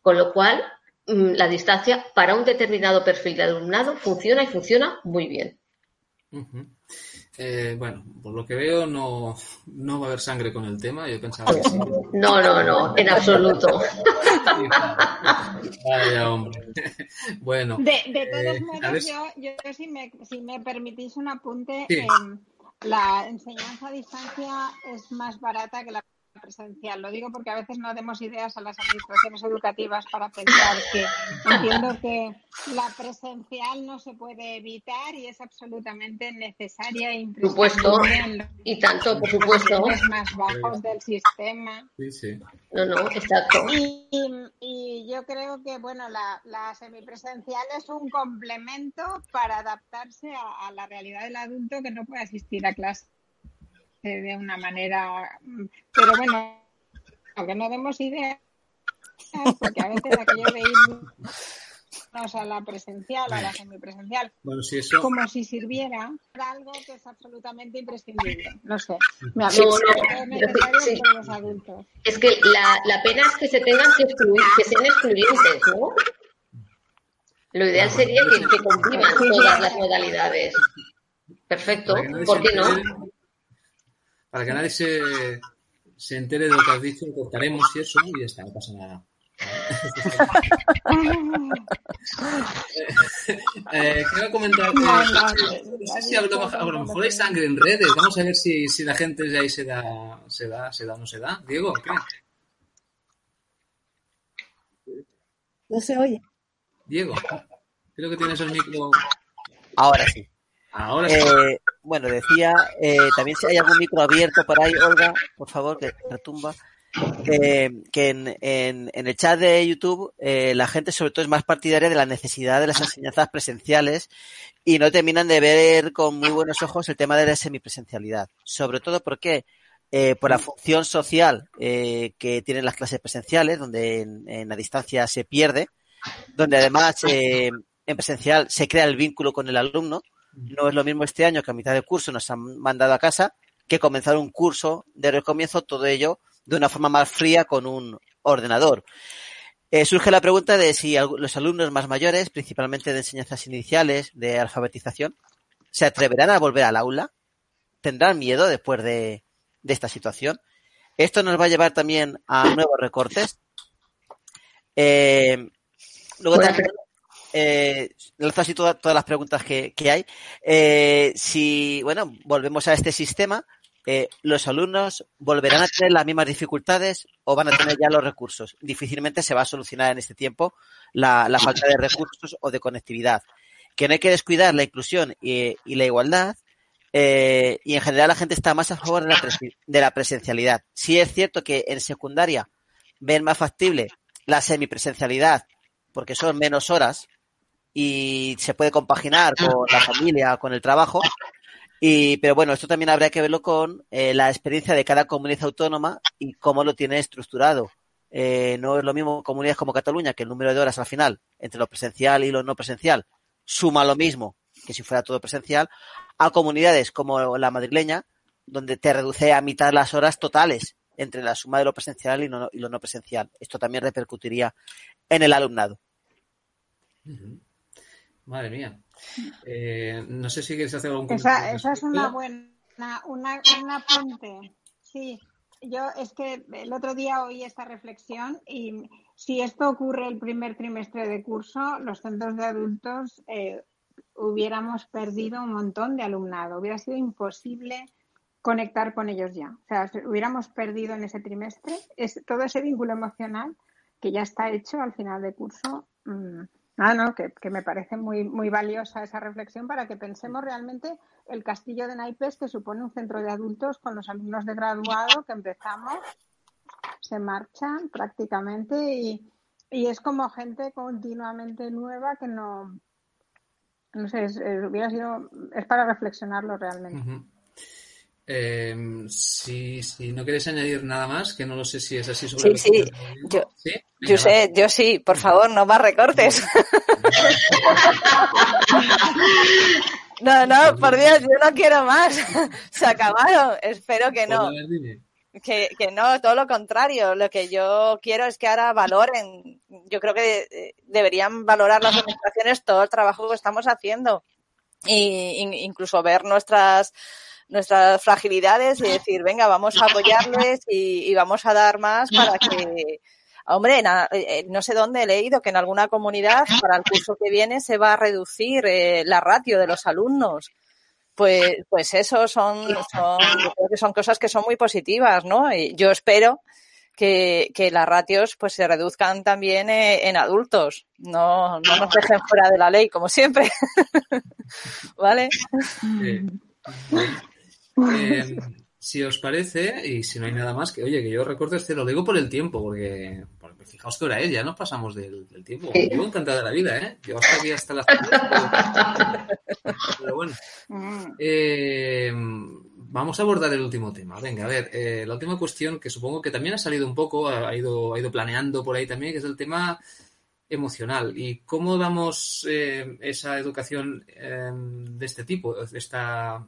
con lo cual mm, la distancia para un determinado perfil de alumnado funciona y funciona muy bien. Eh, bueno, por lo que veo no, no va a haber sangre con el tema. Yo pensaba que sí. No, no, no, en absoluto. Vaya hombre. Bueno. De, de todos eh, modos, yo, yo si, me, si me permitís un apunte, em, la enseñanza a distancia es más barata que la presencial. Lo digo porque a veces no demos ideas a las administraciones educativas para pensar que entiendo que la presencial no se puede evitar y es absolutamente necesaria e supuesto. Y tanto, por supuesto. Los más bajos del sistema. Sí, sí. No, no, exacto. Y, y, yo creo que, bueno, la, la, semipresencial es un complemento para adaptarse a, a la realidad del adulto que no puede asistir a clase de una manera. Pero bueno, aunque no demos ideas, porque a veces aquello de irnos a la presencial, a la semipresencial, bueno, si eso... como si sirviera algo que es absolutamente imprescindible. No sé, me los adultos. Es que la, la pena es que se tengan que excluir, que sean excluyentes, ¿no? Lo ideal sería que, que convivan todas las modalidades. Perfecto, ¿por qué no? Para que nadie se, se entere de lo que has dicho, cortaremos y eso, y ya está, no pasa nada. eh, quiero comentar que no, si a, lo, mejor hay sangre en redes. Vamos a ver si, si la gente de ahí se da, se da, se da o no se da. Diego, ¿qué? No se oye. Diego, creo que tienes el micro. Ahora sí. Ahora sí. Eh, bueno, decía, eh, también si hay algún micro abierto por ahí, Olga, por favor, que retumba. Que en, el chat de YouTube eh, la gente sobre todo es más partidaria de la necesidad de las enseñanzas presenciales y no terminan de ver con muy buenos ojos el tema de la semipresencialidad. Sobre todo porque eh, por la función social eh, que tienen las clases presenciales, donde en, en la distancia se pierde, donde además eh, en presencial se crea el vínculo con el alumno, no es lo mismo este año que a mitad de curso nos han mandado a casa que comenzar un curso de recomienzo, todo ello de una forma más fría con un ordenador. Eh, surge la pregunta de si los alumnos más mayores, principalmente de enseñanzas iniciales, de alfabetización, se atreverán a volver al aula, tendrán miedo después de, de esta situación. Esto nos va a llevar también a nuevos recortes. Eh, luego también, eh, lanzo así todas las preguntas que, que hay. Eh, si, bueno, volvemos a este sistema, eh, ¿los alumnos volverán a tener las mismas dificultades o van a tener ya los recursos? Difícilmente se va a solucionar en este tiempo la, falta de recursos o de conectividad. Que no hay que descuidar la inclusión y, la igualdad, Eh, y en general la gente está más a favor de la, de la presencialidad. Sí es cierto que en secundaria ven más factible la semipresencialidad porque son menos horas y se puede compaginar con la familia, con el trabajo. Y, pero bueno, esto también habría que verlo con eh, la experiencia de cada comunidad autónoma y cómo lo tiene estructurado. Eh, no es lo mismo comunidades como Cataluña, que el número de horas al final, entre lo presencial y lo no presencial, suma lo mismo que si fuera todo presencial, a comunidades como la madrileña, donde te reduce a mitad las horas totales entre la suma de lo presencial y, lo no presencial. Esto también repercutiría en el alumnado. Madre mía. Eh, no sé si quieres hacer algún Esa, esa es una buena, una, una apunte. Sí, yo es que el otro día oí esta reflexión y si esto ocurre el primer trimestre de curso, los centros de adultos eh, hubiéramos perdido un montón de alumnado. Hubiera sido imposible conectar con ellos ya. O sea, hubiéramos perdido en ese trimestre es, todo ese vínculo emocional que ya está hecho al final de curso. Mm, Ah, no, que, me parece muy, muy valiosa esa reflexión para que pensemos realmente el castillo de naipes que supone un centro de adultos con los alumnos de graduado que empezamos, se marchan prácticamente y, es como gente continuamente nueva que no, no sé, es, hubiera sido, es para reflexionarlo realmente. Eh, si, si, no quieres añadir nada más, que no lo sé si es así sobre Sí, sí. Yo, yo sé, yo sí. Por favor, no más recortes. no, no, por Dios, yo no quiero más. Se acabaron. Espero que no. Que, que, no, todo lo contrario. Lo que yo quiero es que ahora valoren. Yo creo que eh, deberían valorar las administraciones todo el trabajo que estamos haciendo. Y incluso ver nuestras nuestras fragilidades y decir, venga, vamos a apoyarles y, vamos a dar más para que, hombre, eh, no sé dónde he leído que en alguna comunidad para el curso que viene se va a reducir eh, la ratio de los alumnos. Pues, pues eso son, son, yo creo que son cosas que son muy positivas, ¿no? Y yo espero que, que las ratios pues se reduzcan también eh, en adultos. No, no nos dejen fuera de la ley, como siempre. ¿Vale? Eh, si os parece, y si no hay nada más, que oye, que yo recuerdo este, lo digo por el tiempo, porque, fijaos que hora es, ya nos pasamos del, tiempo. Yo encantado de la vida, ¿eh? Yo hasta aquí hasta las. Pero bueno. Eh, vamos a abordar el último tema. Venga, a ver, eh, la última cuestión que supongo que también ha salido un poco, ha ido, ha ido planeando por ahí también, que es el tema emocional y cómo damos eh, esa educación de este tipo, esta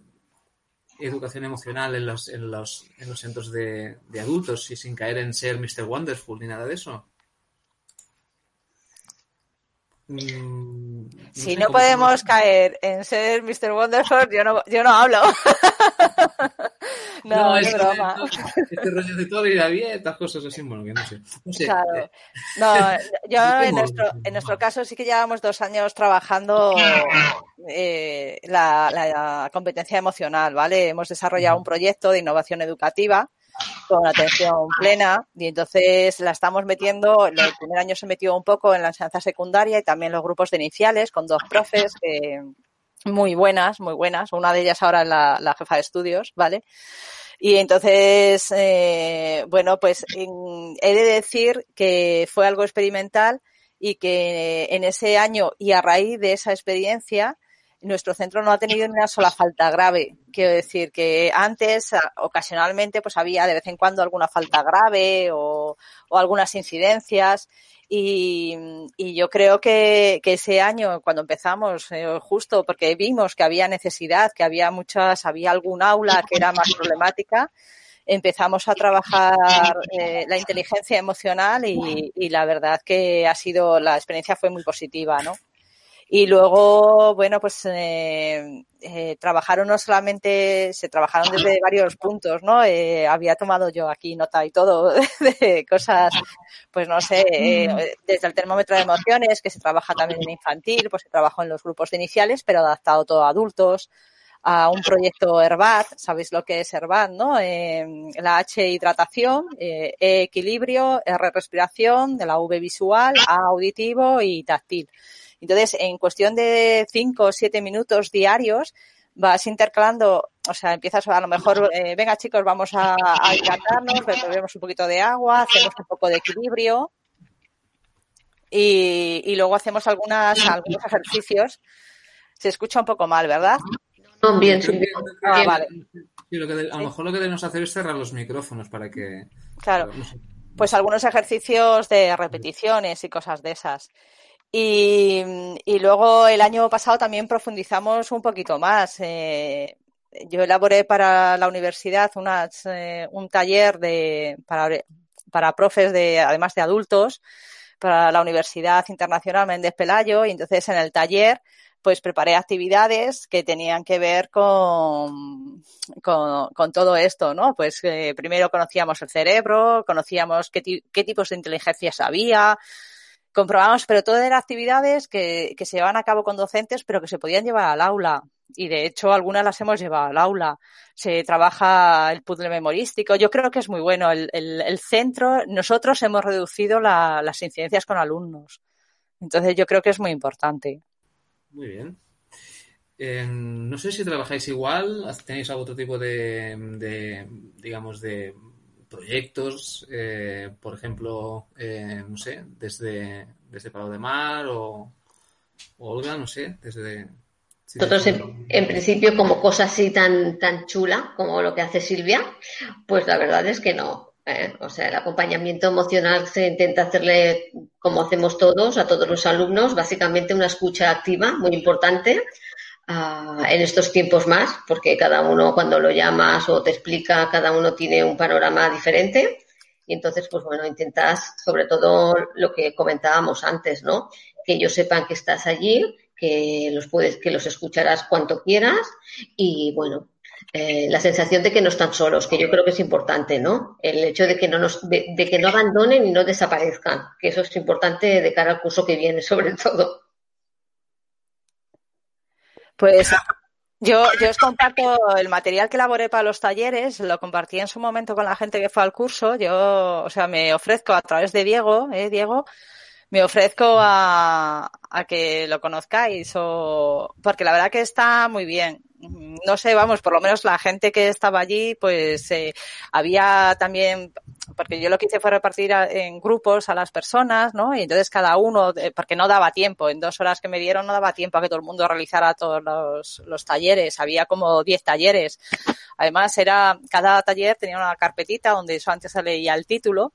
educación emocional en los, en los, en los centros de, de adultos y sin caer en ser Mr. Wonderful ni nada de eso. Mm, si no podemos caer en ser Mr. Wonderful, yo no, yo no hablo. no, es broma. Este rollo de todo irá bien, estas cosas así, bueno, que no sé. No, sé. Claro. Eh, no yo en nuestro, en nuestro caso sí que llevamos dos años trabajando eh, la, la competencia emocional, ¿vale? Hemos desarrollado un proyecto de innovación educativa con atención plena y entonces la estamos metiendo, el primer año se metió un poco en la enseñanza secundaria y también los grupos de iniciales con dos profes muy buenas, muy buenas. Una de ellas ahora es la, jefa de estudios, ¿vale? Y entonces, eh, bueno, pues he de decir que fue algo experimental y que en ese año y a raíz de esa experiencia, nuestro centro no ha tenido ni una sola falta grave. Quiero decir que antes, ocasionalmente, pues había de vez en cuando alguna falta grave o, algunas incidencias. Y, yo creo que, ese año, cuando empezamos, eh, justo porque vimos que había necesidad, que había muchas, había algún aula que era más problemática, empezamos a trabajar eh, la inteligencia emocional y, y, la verdad que ha sido, la experiencia fue muy positiva, ¿no? Y luego, bueno, pues eh, eh, trabajaron no solamente, se trabajaron desde varios puntos, ¿no? Eh, había tomado yo aquí nota y todo de cosas, pues no sé, eh, desde el termómetro de emociones, que se trabaja también en infantil, pues se trabajó en los grupos iniciales, pero adaptado todo a adultos a un proyecto Herbat, sabéis lo que es Herbat, ¿no? Eh, la H hidratación, eh, E equilibrio, R respiración, de la V visual, A auditivo y táctil. Entonces, en cuestión de cinco o siete minutos diarios, vas intercalando, o sea, empiezas a lo mejor, eh, venga chicos, vamos a, a hidratarnos, bebemos un poquito de agua, hacemos un poco de equilibrio y, y luego hacemos algunas, algunos ejercicios. Se escucha un poco mal, ¿verdad? No, bien, Sí, bien. Ah, Bien. vale. Sí, lo que de- a lo mejor lo que debemos hacer es cerrar los micrófonos para que. Claro. pues algunos ejercicios de repeticiones y cosas de esas. Y, y luego el año pasado también profundizamos un poquito más. Eh, yo elaboré para la universidad unas, eh, un taller de, para, profes de, además de adultos, para la Universidad Internacional Méndez Pelayo, y entonces en el taller pues preparé actividades que tenían que ver con, con, todo esto, ¿no? Pues eh, primero conocíamos el cerebro, conocíamos qué, qué tipos de inteligencias había, comprobamos, pero todo eran actividades que, que se llevaban a cabo con docentes, pero que se podían llevar al aula. Y de hecho, algunas las hemos llevado al aula. Se trabaja el puzzle memorístico. Yo creo que es muy bueno. El, el, centro, nosotros hemos reducido la- las incidencias con alumnos. Entonces, yo creo que es muy importante. Muy bien. Eh, no sé si trabajáis igual, tenéis algún otro tipo de, digamos, de proyectos, eh, por ejemplo, eh, no sé, desde, desde Palo de Mar o, o Olga, no sé, desde... Nosotros, en principio, como cosa así tan, tan chula como lo que hace Silvia, pues la verdad es que no. ¿eh? O sea, el acompañamiento emocional se intenta hacerle, como hacemos todos, a todos los alumnos, básicamente una escucha activa, muy importante, ah, en estos tiempos más, porque cada uno cuando lo llamas o te explica, cada uno tiene un panorama diferente. Y entonces, pues bueno, intentas, sobre todo lo que comentábamos antes, ¿no? Que ellos sepan que estás allí, que los puedes, que los escucharás cuanto quieras y bueno, eh, la sensación de que no están solos, que yo creo que es importante, ¿no? El hecho de que no nos, de, de que no abandonen y no desaparezcan, que eso es importante de cara al curso que viene, sobre todo. Pues yo, yo os comparto el material que elaboré para los talleres, lo compartí en su momento con la gente que fue al curso. Yo, o sea, me ofrezco a través de Diego, ¿eh, Diego? Me ofrezco a, a que lo conozcáis o, porque la verdad que está muy bien. No sé, vamos, por lo menos la gente que estaba allí, pues eh, había también, porque yo lo que hice fue repartir a- en grupos a las personas, ¿no? Y entonces cada uno, eh, porque no daba tiempo, en dos horas que me dieron no daba tiempo a que todo el mundo realizara todos los, talleres, había como 10 talleres. Además, era, cada taller tenía una carpetita donde eso antes se leía el título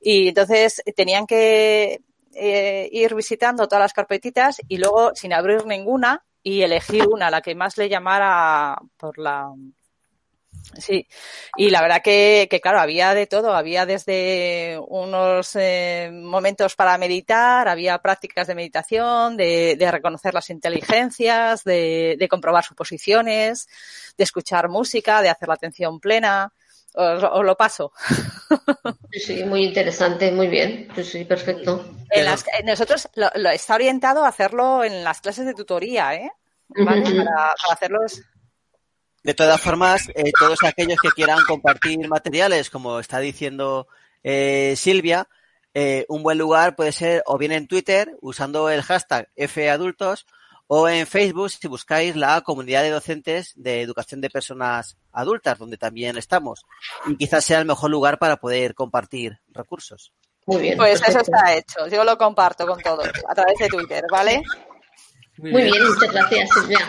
y entonces tenían que eh, ir visitando todas las carpetitas y luego sin abrir ninguna y elegir una, la que más le llamara por la... Sí, y la verdad que, que claro, había de todo, había desde unos eh, momentos para meditar, había prácticas de meditación, de, de reconocer las inteligencias, de, de comprobar suposiciones, de escuchar música, de hacer la atención plena. Os, os lo paso. Sí, sí, muy interesante, muy bien. Sí, sí, perfecto. En las, en nosotros lo, lo está orientado a hacerlo en las clases de tutoría, ¿eh? Para, para hacerlos. De todas formas, eh, todos aquellos que quieran compartir materiales, como está diciendo eh, Silvia, eh, un buen lugar puede ser o bien en Twitter usando el hashtag FAdultos o en Facebook si buscáis la comunidad de docentes de educación de personas adultas, donde también estamos. Y quizás sea el mejor lugar para poder compartir recursos. Muy bien. Pues eso está hecho. Yo lo comparto con todos a través de Twitter, ¿vale? Muy Muy bien. bien, muchas gracias, Silvia.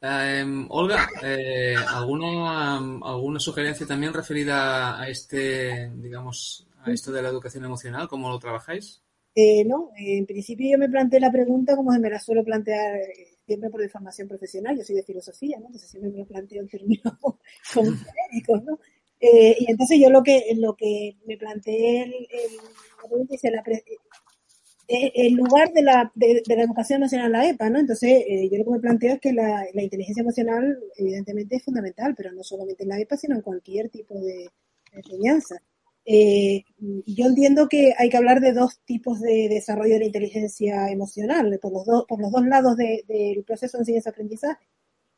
Eh, Olga, eh, ¿alguna, ¿alguna sugerencia también referida a este, digamos, a esto de la educación emocional? ¿Cómo lo trabajáis? Eh, no, en principio yo me planteé la pregunta como se me la suelo plantear eh, siempre por formación profesional, yo soy de filosofía, ¿no? Entonces siempre me lo planteo en términos como genéricos, ¿no? Eh, y entonces yo lo que, lo que me planteé el, el- la pregunta dice, la pre- el lugar de la, de, de la educación emocional, la EPA, ¿no? Entonces, eh, yo lo que me planteo es que la, la inteligencia emocional, evidentemente, es fundamental, pero no solamente en la EPA, sino en cualquier tipo de, enseñanza. Eh, yo entiendo que hay que hablar de dos tipos de desarrollo de la inteligencia emocional, por los, dos por los dos lados de- del proceso de enseñanza-aprendizaje.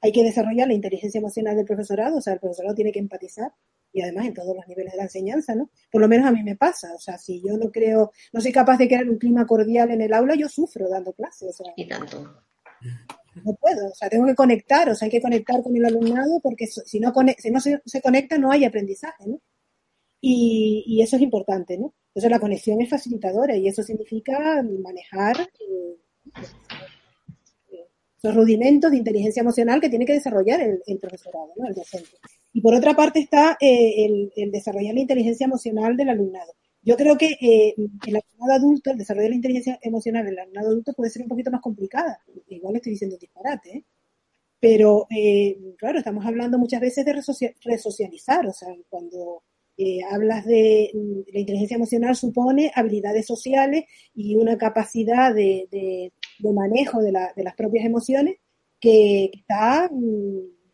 Hay que desarrollar la inteligencia emocional del profesorado, o sea, el profesorado tiene que empatizar y además en todos los niveles de la enseñanza, ¿no? Por lo menos a mí me pasa, o sea, si yo no creo, no soy capaz de crear un clima cordial en el aula, yo sufro dando clases, o sea, Y tanto. no puedo, o sea, tengo que conectar, o sea, hay que conectar con el alumnado porque si no, si no se, se conecta no hay aprendizaje, ¿no? Y, y, eso es importante, ¿no? Entonces la conexión es facilitadora y eso significa manejar eh, los rudimentos de inteligencia emocional que tiene que desarrollar el, profesorado, ¿no? el docente. Y por otra parte está eh, el, desarrollar la inteligencia emocional del alumnado. Yo creo que eh, el alumnado adulto, el desarrollo de la inteligencia emocional del alumnado adulto puede ser un poquito más complicada. Igual estoy diciendo disparate, ¿eh? Pero, eh, claro, estamos hablando muchas veces de resocializar, o sea, cuando hablas de la inteligencia emocional supone habilidades sociales y una capacidad de, manejo de, la, de, las propias emociones que, está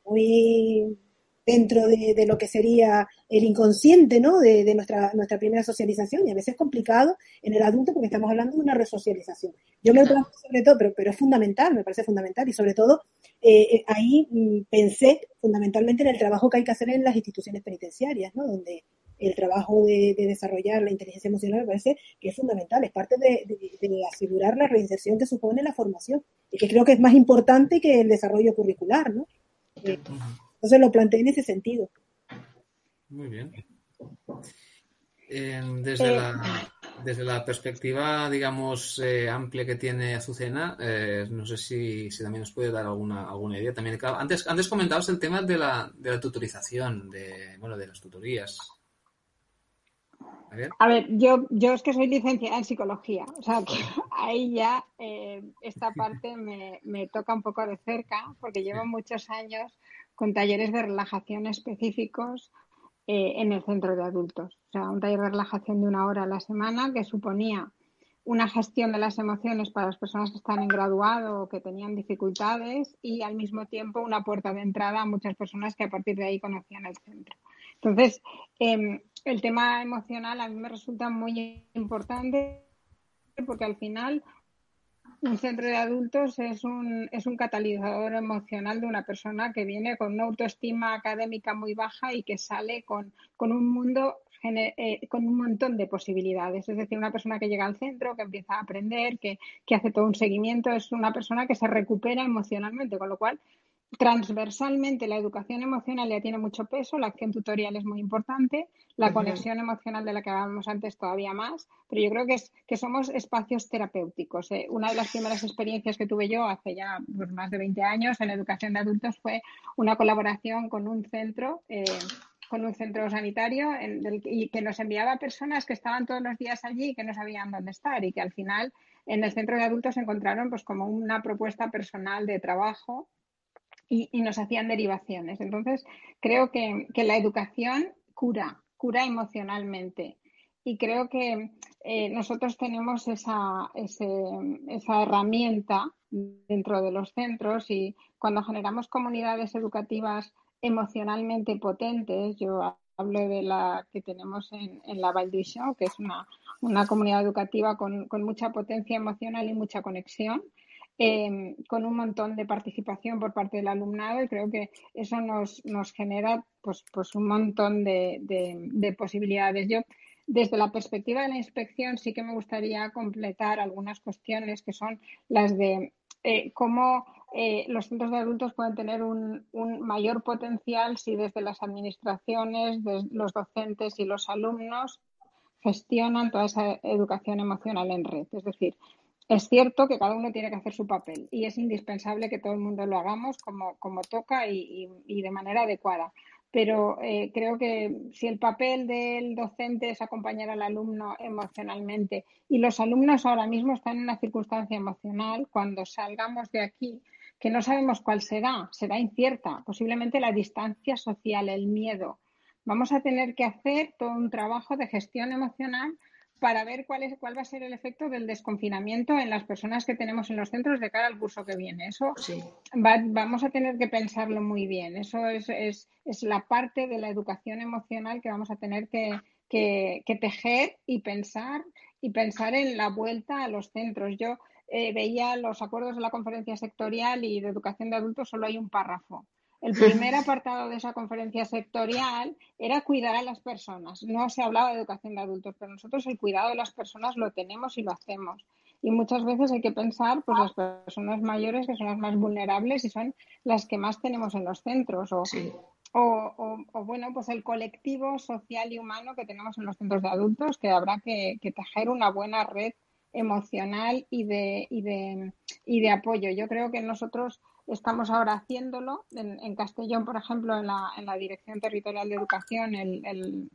muy dentro de, lo que sería el inconsciente, ¿no? De, nuestra, nuestra primera socialización y a veces es complicado en el adulto porque estamos hablando de una resocialización. Yo me pregunto sobre todo, pero, pero es fundamental, me parece fundamental y sobre todo eh, eh, ahí mm, pensé fundamentalmente en el trabajo que hay que hacer en las instituciones penitenciarias, ¿no? Donde el trabajo de, desarrollar la inteligencia emocional me parece que es fundamental, es parte de, asegurar la reinserción que supone la formación y que creo que es más importante que el desarrollo curricular, ¿no? Eh, entonces lo planteé en ese sentido. Muy bien. desde, eh, la, desde la perspectiva, digamos, eh, amplia que tiene Azucena, no sé si, también nos puede dar alguna, alguna idea. También, antes, antes comentabas el tema de la, de la tutorización, de, bueno, de las tutorías. A ver, yo, yo es que soy licenciada en psicología, o sea que ahí ya eh, esta parte me, me, toca un poco de cerca porque llevo muchos años con talleres de relajación específicos eh, en el centro de adultos. O sea, un taller de relajación de una hora a la semana que suponía una gestión de las emociones para las personas que están en graduado o que tenían dificultades y al mismo tiempo una puerta de entrada a muchas personas que a partir de ahí conocían el centro. Entonces, eh, el tema emocional a mí me resulta muy importante porque al final un centro de adultos es un, es un catalizador emocional de una persona que viene con una autoestima académica muy baja y que sale con, con un mundo eh, con un montón de posibilidades. Es decir, una persona que llega al centro, que empieza a aprender, que, que hace todo un seguimiento, es una persona que se recupera emocionalmente, con lo cual transversalmente la educación emocional ya tiene mucho peso, la acción tutorial es muy importante, la conexión emocional de la que hablábamos antes todavía más, pero yo creo que, es, que somos espacios terapéuticos. ¿eh? Una de las primeras experiencias que tuve yo hace ya pues, más de 20 años en educación de adultos fue una colaboración con un centro. Eh, con un centro sanitario y que nos enviaba personas que estaban todos los días allí y que no sabían dónde estar y que al final en el centro de adultos encontraron pues como una propuesta personal de trabajo y, nos hacían derivaciones. Entonces, creo que, la educación cura, cura emocionalmente. Y creo que eh, nosotros tenemos esa, esa herramienta dentro de los centros y cuando generamos comunidades educativas emocionalmente potentes, yo hablo de la que tenemos en, la Val que es una, una comunidad educativa con, con, mucha potencia emocional y mucha conexión, Em, con un montón de participación por parte del alumnado y creo que eso nos, nos genera pues, pues un montón de, de, posibilidades. Yo, desde la perspectiva de la inspección, sí que me gustaría completar algunas cuestiones que son las de eh, cómo eh, los centros de adultos pueden tener un, un, mayor potencial si desde las administraciones, los docentes y los alumnos gestionan toda esa educación emocional en red. Es decir, es cierto que cada uno tiene que hacer su papel y es indispensable que todo el mundo lo hagamos como, como toca y, de manera adecuada. Pero eh, creo que si el papel del docente es acompañar al alumno emocionalmente y los alumnos ahora mismo están en una circunstancia emocional, cuando salgamos de aquí, que no sabemos cuál será, será incierta, posiblemente la distancia social, el miedo. Vamos a tener que hacer todo un trabajo de gestión emocional para ver cuál, es, cuál va a ser el efecto del desconfinamiento en las personas que tenemos en los centros de cara al curso que viene. Eso vamos a tener que pensarlo muy bien. Eso es, es, es, la parte de la educación emocional que vamos a tener que, que, tejer y pensar y pensar en la vuelta a los centros. Yo eh, veía los acuerdos de la conferencia sectorial y de educación de adultos, solo hay un párrafo el primer apartado de esa conferencia sectorial era cuidar a las personas. No se hablaba de educación de adultos, pero nosotros el cuidado de las personas lo tenemos y lo hacemos. y muchas veces hay que pensar pues las personas mayores que son las más vulnerables y son las que más tenemos en los centros o, o, bueno pues el colectivo social y humano que tenemos en los centros de adultos que habrá que, tejer una buena red emocional y de, y de, y de apoyo. Yo creo que nosotros estamos ahora haciéndolo. En, Castellón, por ejemplo, en la, en la Dirección Territorial de Educación, el,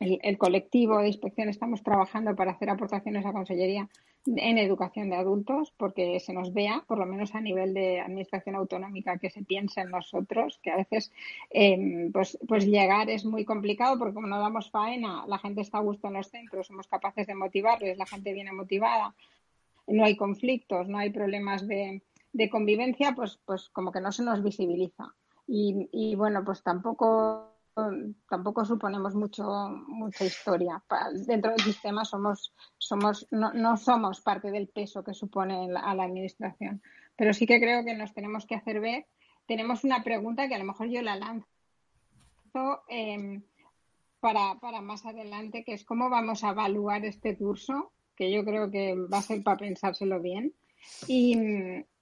el, colectivo de inspección estamos trabajando para hacer aportaciones a Consellería en educación de adultos, porque se nos vea, por lo menos a nivel de administración autonómica, que se piense en nosotros, que a veces em, pues, pues llegar es muy complicado, porque como no damos faena, la gente está a gusto en los centros, somos capaces de motivarles, la gente viene motivada, no hay conflictos, no hay problemas de, de convivencia, pues, pues como que no se nos visibiliza. Y, y bueno, pues tampoco tampoco suponemos mucho mucha historia. Dentro del sistema somos, somos no, no somos parte del peso que supone a la administración. Pero sí que creo que nos tenemos que hacer ver. Tenemos una pregunta que a lo mejor yo la lanzo em, para, para más adelante, que es cómo vamos a evaluar este curso, que yo creo que va a ser para pensárselo bien. Y,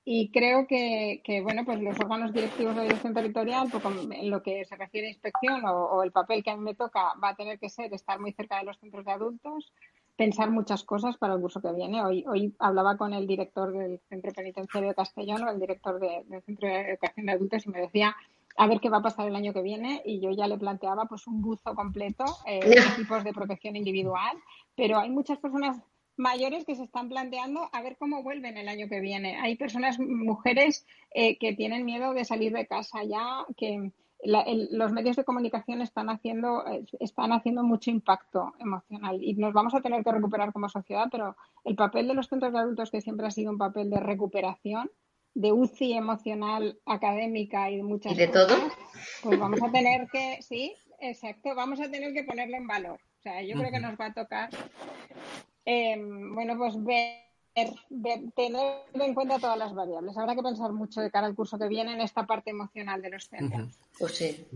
y creo que, bueno, pues los órganos directivos de dirección territorial, pues en lo que se refiere a inspección o, el papel que a mí me toca, va a tener que ser estar muy cerca de los centros de adultos, pensar muchas cosas para el curso que viene. Hoy, hoy hablaba con el director del Centro Penitenciario de Castellón, o el director del Centro de Educación de Adultos, y me decía a ver qué va a pasar el año que viene y yo ya le planteaba pues un buzo completo, eh, equipos de protección individual, pero hay muchas personas mayores que se están planteando a ver cómo vuelven el año que viene. Hay personas, mujeres, eh, que tienen miedo de salir de casa ya, que los medios de comunicación están haciendo, eh, están haciendo mucho impacto emocional y nos vamos a tener que recuperar como sociedad, pero el papel de los centros de adultos, que siempre ha sido un papel de recuperación, de UCI emocional, académica y de muchas ¿Y de todo? pues vamos a tener que, sí, exacto, vamos a tener que ponerlo en valor. O sea, yo creo que nos va a tocar Em, bueno, pues ver, tener en cuenta todas las variables. Habrá que pensar mucho de cara al curso que viene en esta parte emocional de los centros. Pues sí.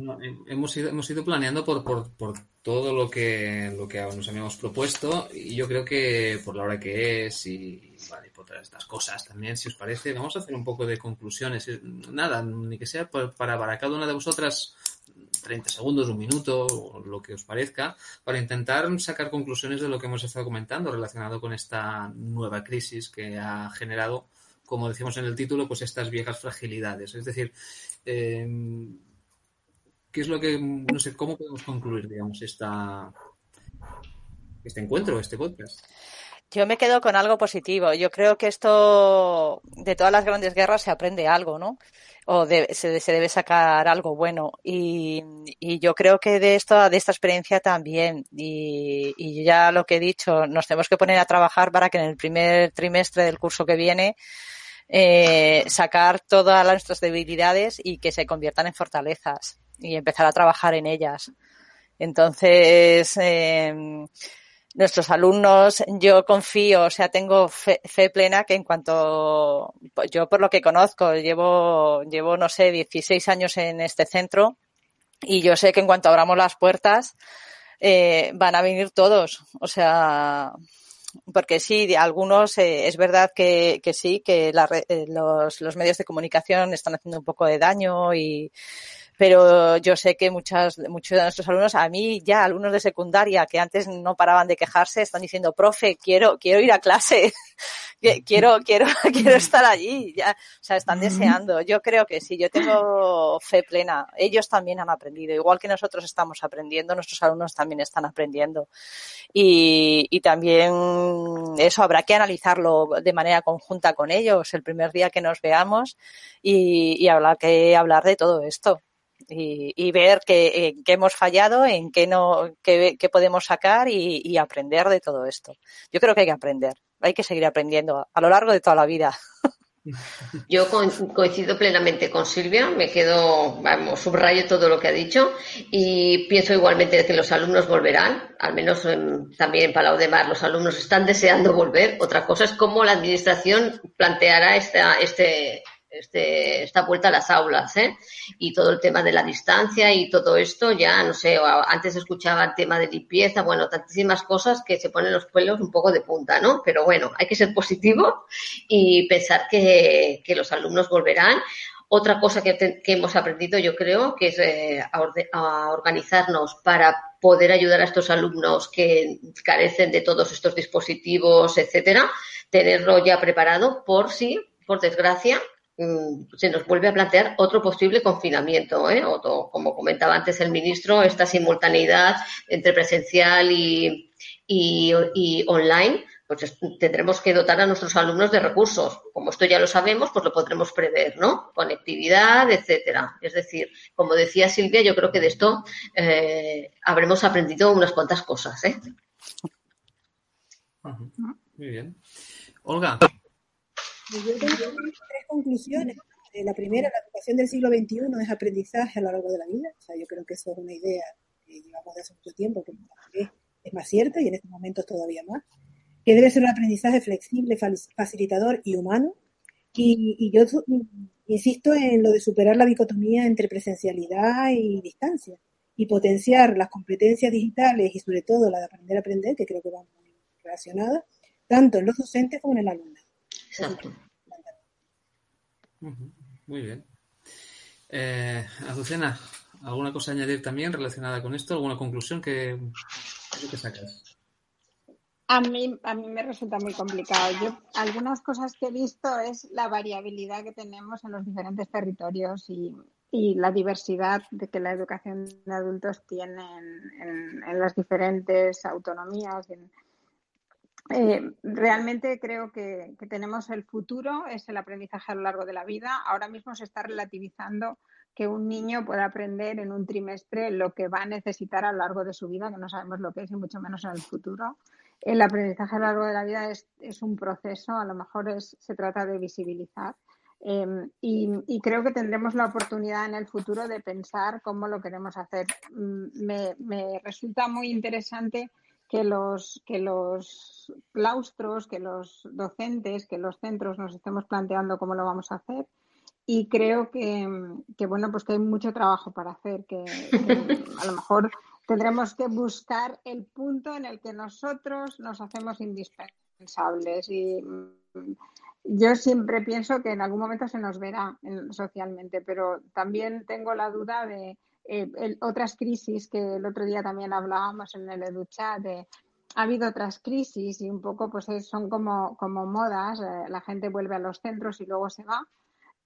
hemos, ido, hemos ido planeando por, por, por, todo lo que, lo que nos habíamos propuesto y yo creo que por la hora que es y, vale, por todas estas cosas también, si os parece, vamos a hacer un poco de conclusiones. Nada, ni que sea para, para cada una de vosotras 30 segundos, un minuto, o lo que os parezca, para intentar sacar conclusiones de lo que hemos estado comentando relacionado con esta nueva crisis que ha generado, como decíamos en el título, pues estas viejas fragilidades. Es decir, em, ¿qué es lo que, no sé, cómo podemos concluir, digamos, esta, este encuentro, este podcast? Yo me quedo con algo positivo. Yo creo que esto, de todas las grandes guerras, se aprende algo, ¿no? o se, se, debe sacar algo bueno. Y, y, yo creo que de esto, de esta experiencia también, y, y, ya lo que he dicho, nos tenemos que poner a trabajar para que en el primer trimestre del curso que viene eh, sacar todas nuestras debilidades y que se conviertan en fortalezas y empezar a trabajar en ellas. Entonces, eh, nuestros alumnos, yo confío, o sea, tengo fe, plena que en cuanto, yo por lo que conozco, llevo, llevo, no sé, 16 años en este centro y yo sé que en cuanto abramos las puertas, eh, van a venir todos, o sea, porque sí, algunos eh, es verdad que, que sí, que la, eh, los, los medios de comunicación están haciendo un poco de daño y pero yo sé que muchas, muchos de nuestros alumnos, a mí ya alumnos de secundaria que antes no paraban de quejarse, están diciendo, profe, quiero, quiero ir a clase, quiero, quiero, quiero estar allí, ya, o sea, están deseando. Yo creo que sí, yo tengo fe plena. Ellos también han aprendido, igual que nosotros estamos aprendiendo, nuestros alumnos también están aprendiendo. Y, y también eso habrá que analizarlo de manera conjunta con ellos el primer día que nos veamos y, y habrá que hablar de todo esto y, ver qué, hemos fallado, en qué no, qué, podemos sacar y, aprender de todo esto. Yo creo que hay que aprender, hay que seguir aprendiendo a lo largo de toda la vida. Yo coincido plenamente con Silvia, me quedo, vamos, subrayo todo lo que ha dicho y pienso igualmente que los alumnos volverán, al menos también en Palau de Mar los alumnos están deseando volver. Otra cosa es cómo la administración planteará esta, este, este, esta vuelta a las aulas, ¿eh? Y todo el tema de la distancia y todo esto, ya no sé, antes escuchaba el tema de limpieza, bueno, tantísimas cosas que se ponen los pelos un poco de punta, ¿no? Pero bueno, hay que ser positivo y pensar que, los alumnos volverán. Otra cosa que, hemos aprendido, yo creo, que es eh, organizarnos para poder ayudar a estos alumnos que carecen de todos estos dispositivos, etcétera, tenerlo ya preparado por si, por desgracia, se nos vuelve a plantear otro posible confinamiento, ¿eh? como comentaba antes el ministro, esta simultaneidad entre presencial y, y online pues tendremos que dotar a nuestros alumnos de recursos. Como esto ya lo sabemos, pues lo podremos prever, ¿no? Conectividad, etcétera. Es decir, como decía Silvia, yo creo que de esto eh, habremos aprendido unas cuantas cosas, ¿eh? Muy bien. Olga. Yo tengo tres conclusiones. Eh, la primera, la educación del siglo XXI es aprendizaje a lo largo de la vida. O sea, yo creo que eso es una idea que llevamos de hace mucho tiempo, que es más cierta y en estos momentos todavía más que debe ser un aprendizaje flexible, facilitador y humano. Y, yo insisto en lo de superar la dicotomía entre presencialidad y distancia y potenciar las competencias digitales y sobre todo la de aprender a aprender, que creo que van muy relacionadas, tanto en los docentes como en el alumnado. Exacto. Muy bien. Eh, Azucena, ¿alguna cosa a añadir también relacionada con esto? ¿Alguna conclusión que, que sacas? A mí, a mí me resulta muy complicado. Yo, algunas cosas que he visto es la variabilidad que tenemos en los diferentes territorios y, y la diversidad de que la educación de adultos tiene en, en, las diferentes autonomías. Eh, realmente creo que, tenemos el futuro, es el aprendizaje a lo largo de la vida. Ahora mismo se está relativizando que un niño pueda aprender en un trimestre lo que va a necesitar a lo largo de su vida, que no sabemos lo que es y mucho menos en el futuro el aprendizaje a lo largo de la vida es, es un proceso, a lo mejor se trata de visibilizar. Em, y, creo que tendremos la oportunidad en el futuro de pensar cómo lo queremos hacer. Mm, me resulta muy interesante que los, que los claustros, que los docentes, que los centros nos estemos planteando cómo lo vamos a hacer. Y creo que, que bueno, pues que hay mucho trabajo para hacer, que a lo mejor tendremos que buscar el punto en el que nosotros nos hacemos indispensables. Y mm, yo siempre pienso que en algún momento se nos verá socialmente, pero también tengo la duda de eh, otras crisis que el otro día también hablábamos en el EduChat de ha habido otras crisis y un poco pues son como, como modas, eh, la gente vuelve a los centros y luego se va.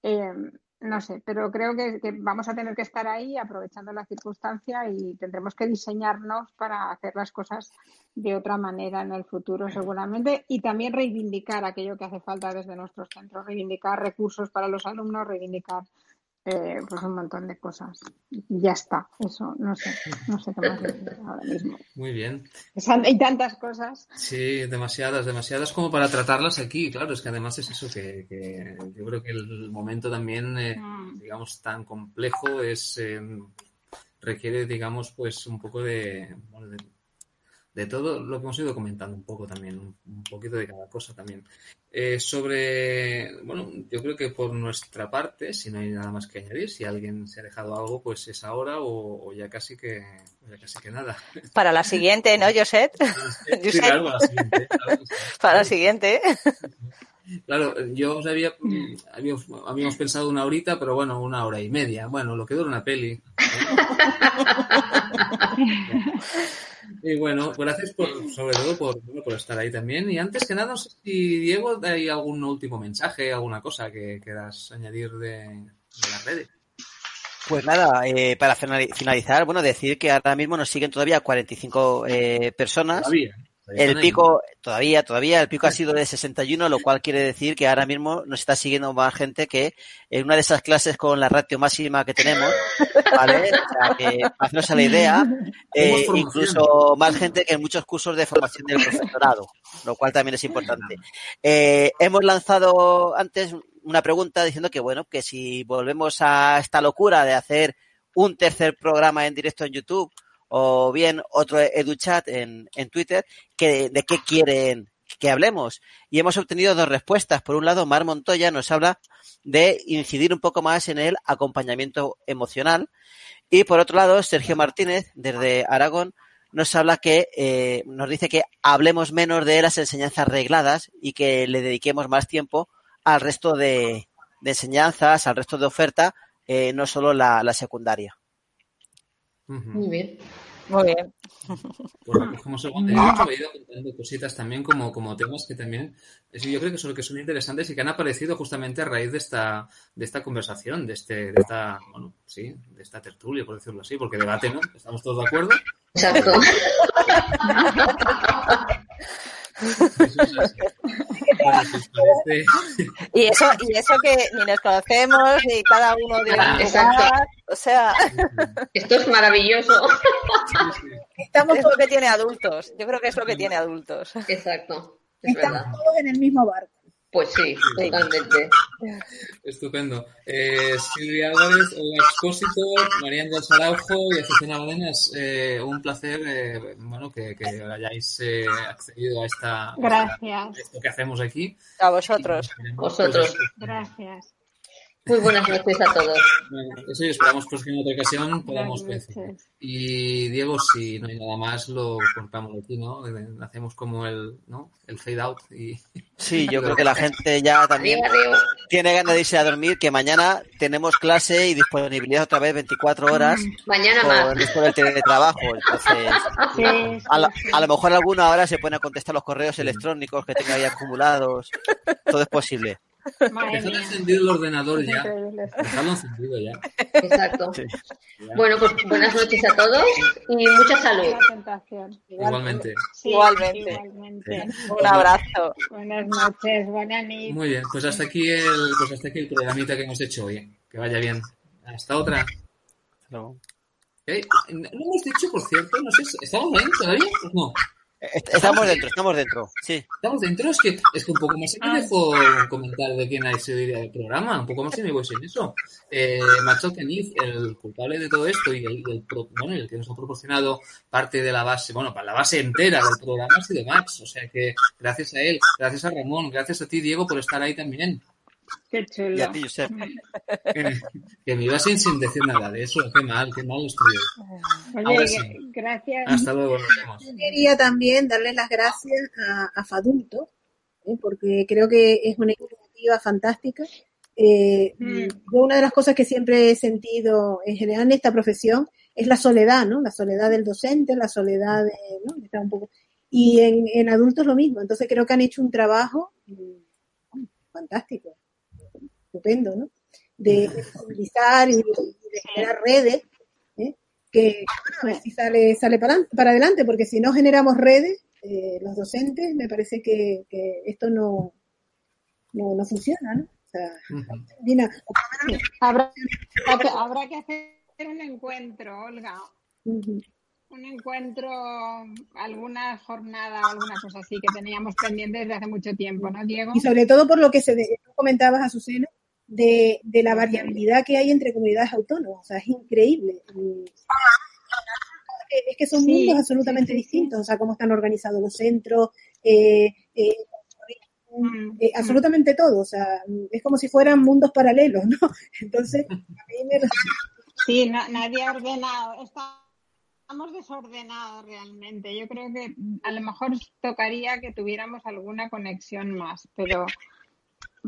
Eh, no sé, pero creo que, vamos a tener que estar ahí aprovechando la circunstancia y tendremos que diseñarnos para hacer las cosas de otra manera en el futuro seguramente y también reivindicar aquello que hace falta desde nuestros centros, reivindicar recursos para los alumnos, reivindicar eh, pues un montón de cosas. Ya está, eso, no sé, no sé qué más decir ahora mismo. Muy bien. Hay tantas cosas. Sí, demasiadas, demasiadas como para tratarlas aquí. Claro, es que además es eso que, yo creo que el momento también, eh, mm. digamos, tan complejo es eh, requiere, digamos, pues un poco de de todo lo que hemos ido comentando un poco también, un, poquito de cada cosa también. Eh, sobre, bueno, yo creo que por nuestra parte, si no hay nada más que añadir, si alguien se ha dejado algo, pues es ahora o, ya casi que ya casi que nada. Para la siguiente, ¿no, Josep? Sí, claro, para la siguiente. Para la siguiente. Claro, yo os había, habíamos, habíamos, pensado una horita, pero bueno, una hora y media. Bueno, lo que dura una peli. Y bueno, gracias por, sobre todo por, por estar ahí también. Y antes que nada, no sé si Diego, hay algún último mensaje, alguna cosa que quieras añadir de, de las redes. Pues nada, eh, para finalizar, bueno, decir que ahora mismo nos siguen todavía 45 eh, personas. Todavía. El pico, todavía, todavía, el pico ha sido de 61, lo cual quiere decir que ahora mismo nos está siguiendo más gente que en una de esas clases con la ratio máxima que tenemos, ¿vale? O sea, que hacernos la idea, eh, incluso más gente que en muchos cursos de formación del profesorado, lo cual también es importante. Eh, hemos lanzado antes una pregunta diciendo que, bueno, que si volvemos a esta locura de hacer un tercer programa en directo en YouTube, o bien otro EduChat en, en Twitter, que, de qué quieren, que hablemos. Y hemos obtenido dos respuestas. Por un lado, Mar Montoya nos habla de incidir un poco más en el acompañamiento emocional. Y por otro lado, Sergio Martínez, desde Aragón, nos habla que, eh, nos dice que hablemos menos de las enseñanzas regladas y que le dediquemos más tiempo al resto de, de enseñanzas, al resto de oferta, eh, no solo la, la secundaria. Muy bien. Muy bien. Pues. De hecho, he ido apuntando cositas también como, como temas que también yo creo que son, que son interesantes y que han aparecido justamente a raíz de esta, de esta conversación, de este, de esta, bueno, sí, de esta tertulia, por decirlo así, porque debate, ¿no? ¿Estamos todos de acuerdo? Exacto. Eso es así. Bueno, si os parece, Y eso, y eso que ni nos conocemos, ni cada uno de Ah, exacto. lugar. O sea, Esto es maravilloso. sí, sí. Estamos, es lo que tiene adultos. Yo creo que es lo que tiene adultos. Exacto. Es estamos verdad. todos en el mismo barco. Pues sí, totalmente. Estupendo. Eh, Silvia Álvarez, Olga Expósito, María Andrés Araujo y Azucena Badenas, eh, un placer eh, bueno, que, que hayáis eh, accedido a, esta, Gracias. a esto que hacemos aquí. A vosotros. Vosotros. Gracias. Muy buenas noches a todos. Bueno, eso y esperamos pues, que en otra ocasión podamos noches. Y Diego, si no hay nada más, lo cortamos aquí, ¿no? Eh, Hacemos como el, ¿no? el fade out y Sí, yo creo que la gente ya también Adiós, tiene ganas de irse a dormir, que mañana tenemos clase y disponibilidad otra vez 24 horas Mañana por, más. por el teletrabajo. Entonces, Sí, a, lo, sí. a lo mejor alguno ahora se pone a contestar los correos electrónicos que tenga ahí acumulados. Todo es posible. Mía. encendido el ordenador ya. Encendido. Exacto. Sí. Ya. Bueno, pues buenas noches a todos y mucha salud. Igualmente. Sí, Igualmente. igualmente. Un abrazo. Buenas noches, buenas noches. Muy bien, pues hasta aquí el, pues hasta aquí el programita que hemos hecho hoy. Que vaya bien. Hasta otra. No. Eh, No hemos dicho, por cierto, no sé, ¿estamos ahí todavía? Pues no. Est- Estamos dentro, estamos dentro. Sí. Estamos dentro, es que, es que un poco más me dejo comentar de quién ha sido el programa, un poco más y me voy sin eso. Eh, Macho Kenif, el culpable de todo esto y el, el bueno, el que nos ha proporcionado parte de la base, bueno, para la base entera del programa ha sido Max, o sea que gracias a él, gracias a Ramón, gracias a ti Diego por estar ahí también. Qué chulo. Y a ti, Josep. Que, me iba sin, sin decir nada de eso, qué mal, qué mal estoy. Oye, sí. gracias. Hasta luego, nos vemos. Yo quería también darle las gracias a, a Fadulto, ¿eh? porque creo que es una iniciativa fantástica. Eh, Mm. Yo una de las cosas que siempre he sentido en general en esta profesión es la soledad, ¿no? La soledad del docente, la soledad de, ¿no? Estar un poco... Y en, en adultos lo mismo. Entonces creo que han hecho un trabajo mm, fantástico, estupendo, ¿no? De utilizar y de, generar redes, ¿eh? que bueno, a ver si sale, sale para, adelante- para adelante, porque si no generamos redes, eh, los docentes, me parece que, que esto no, no, no funciona, ¿no? O sea. Dina, Habrá, que, habrá que hacer un encuentro, Olga. Un encuentro, alguna jornada o alguna cosa así que teníamos pendiente desde hace mucho tiempo, ¿no, Diego? y sobre todo por lo que se de- tú comentabas, Azucena, de, de la variabilidad que hay entre comunidades autónomas, o sea, es increíble. Es que son Sí, mundos absolutamente sí, sí, sí. distintos, o sea, cómo están organizados los centros, eh, eh, Mm, eh, absolutamente todo, o sea, es como si fueran mundos paralelos, ¿no? Entonces, a mí me Sí, no- nadie ha ordenado. Estamos desordenados realmente. Yo creo que a lo mejor tocaría que tuviéramos alguna conexión más, pero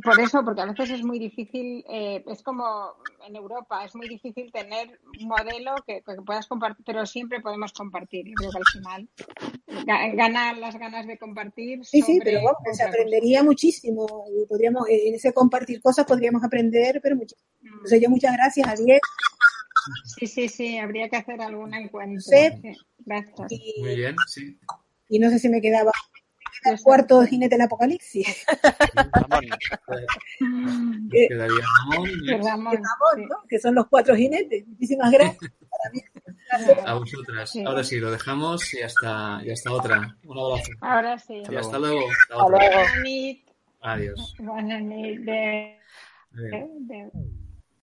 por eso, porque a veces es muy difícil, eh, es como en Europa, es muy difícil tener un modelo que, que puedas compartir, pero siempre podemos compartir. Yo creo que al final ga- ganan las ganas de compartir. Sí, sí, pero vamos, se aprendería muchísimo y podríamos, en ese compartir cosas podríamos aprender, pero muchísimo. Mm. Entonces yo muchas gracias a Diego Sí, sí, sí, habría que hacer algún encuentro. Sí. Sí, Gracias. y, Muy bien, sí. y no sé si me quedaba el cuarto jinete del apocalipsis. Ramón. Eh, sí. ¿no? Que son los cuatro jinetes. Muchísimas gracias. a vosotras. Sí. Ahora sí, lo dejamos y hasta, y hasta otra. Un abrazo. Ahora sí. Y hasta luego. Hasta Hasta luego. Buenas nit. Adiós. Buenas de-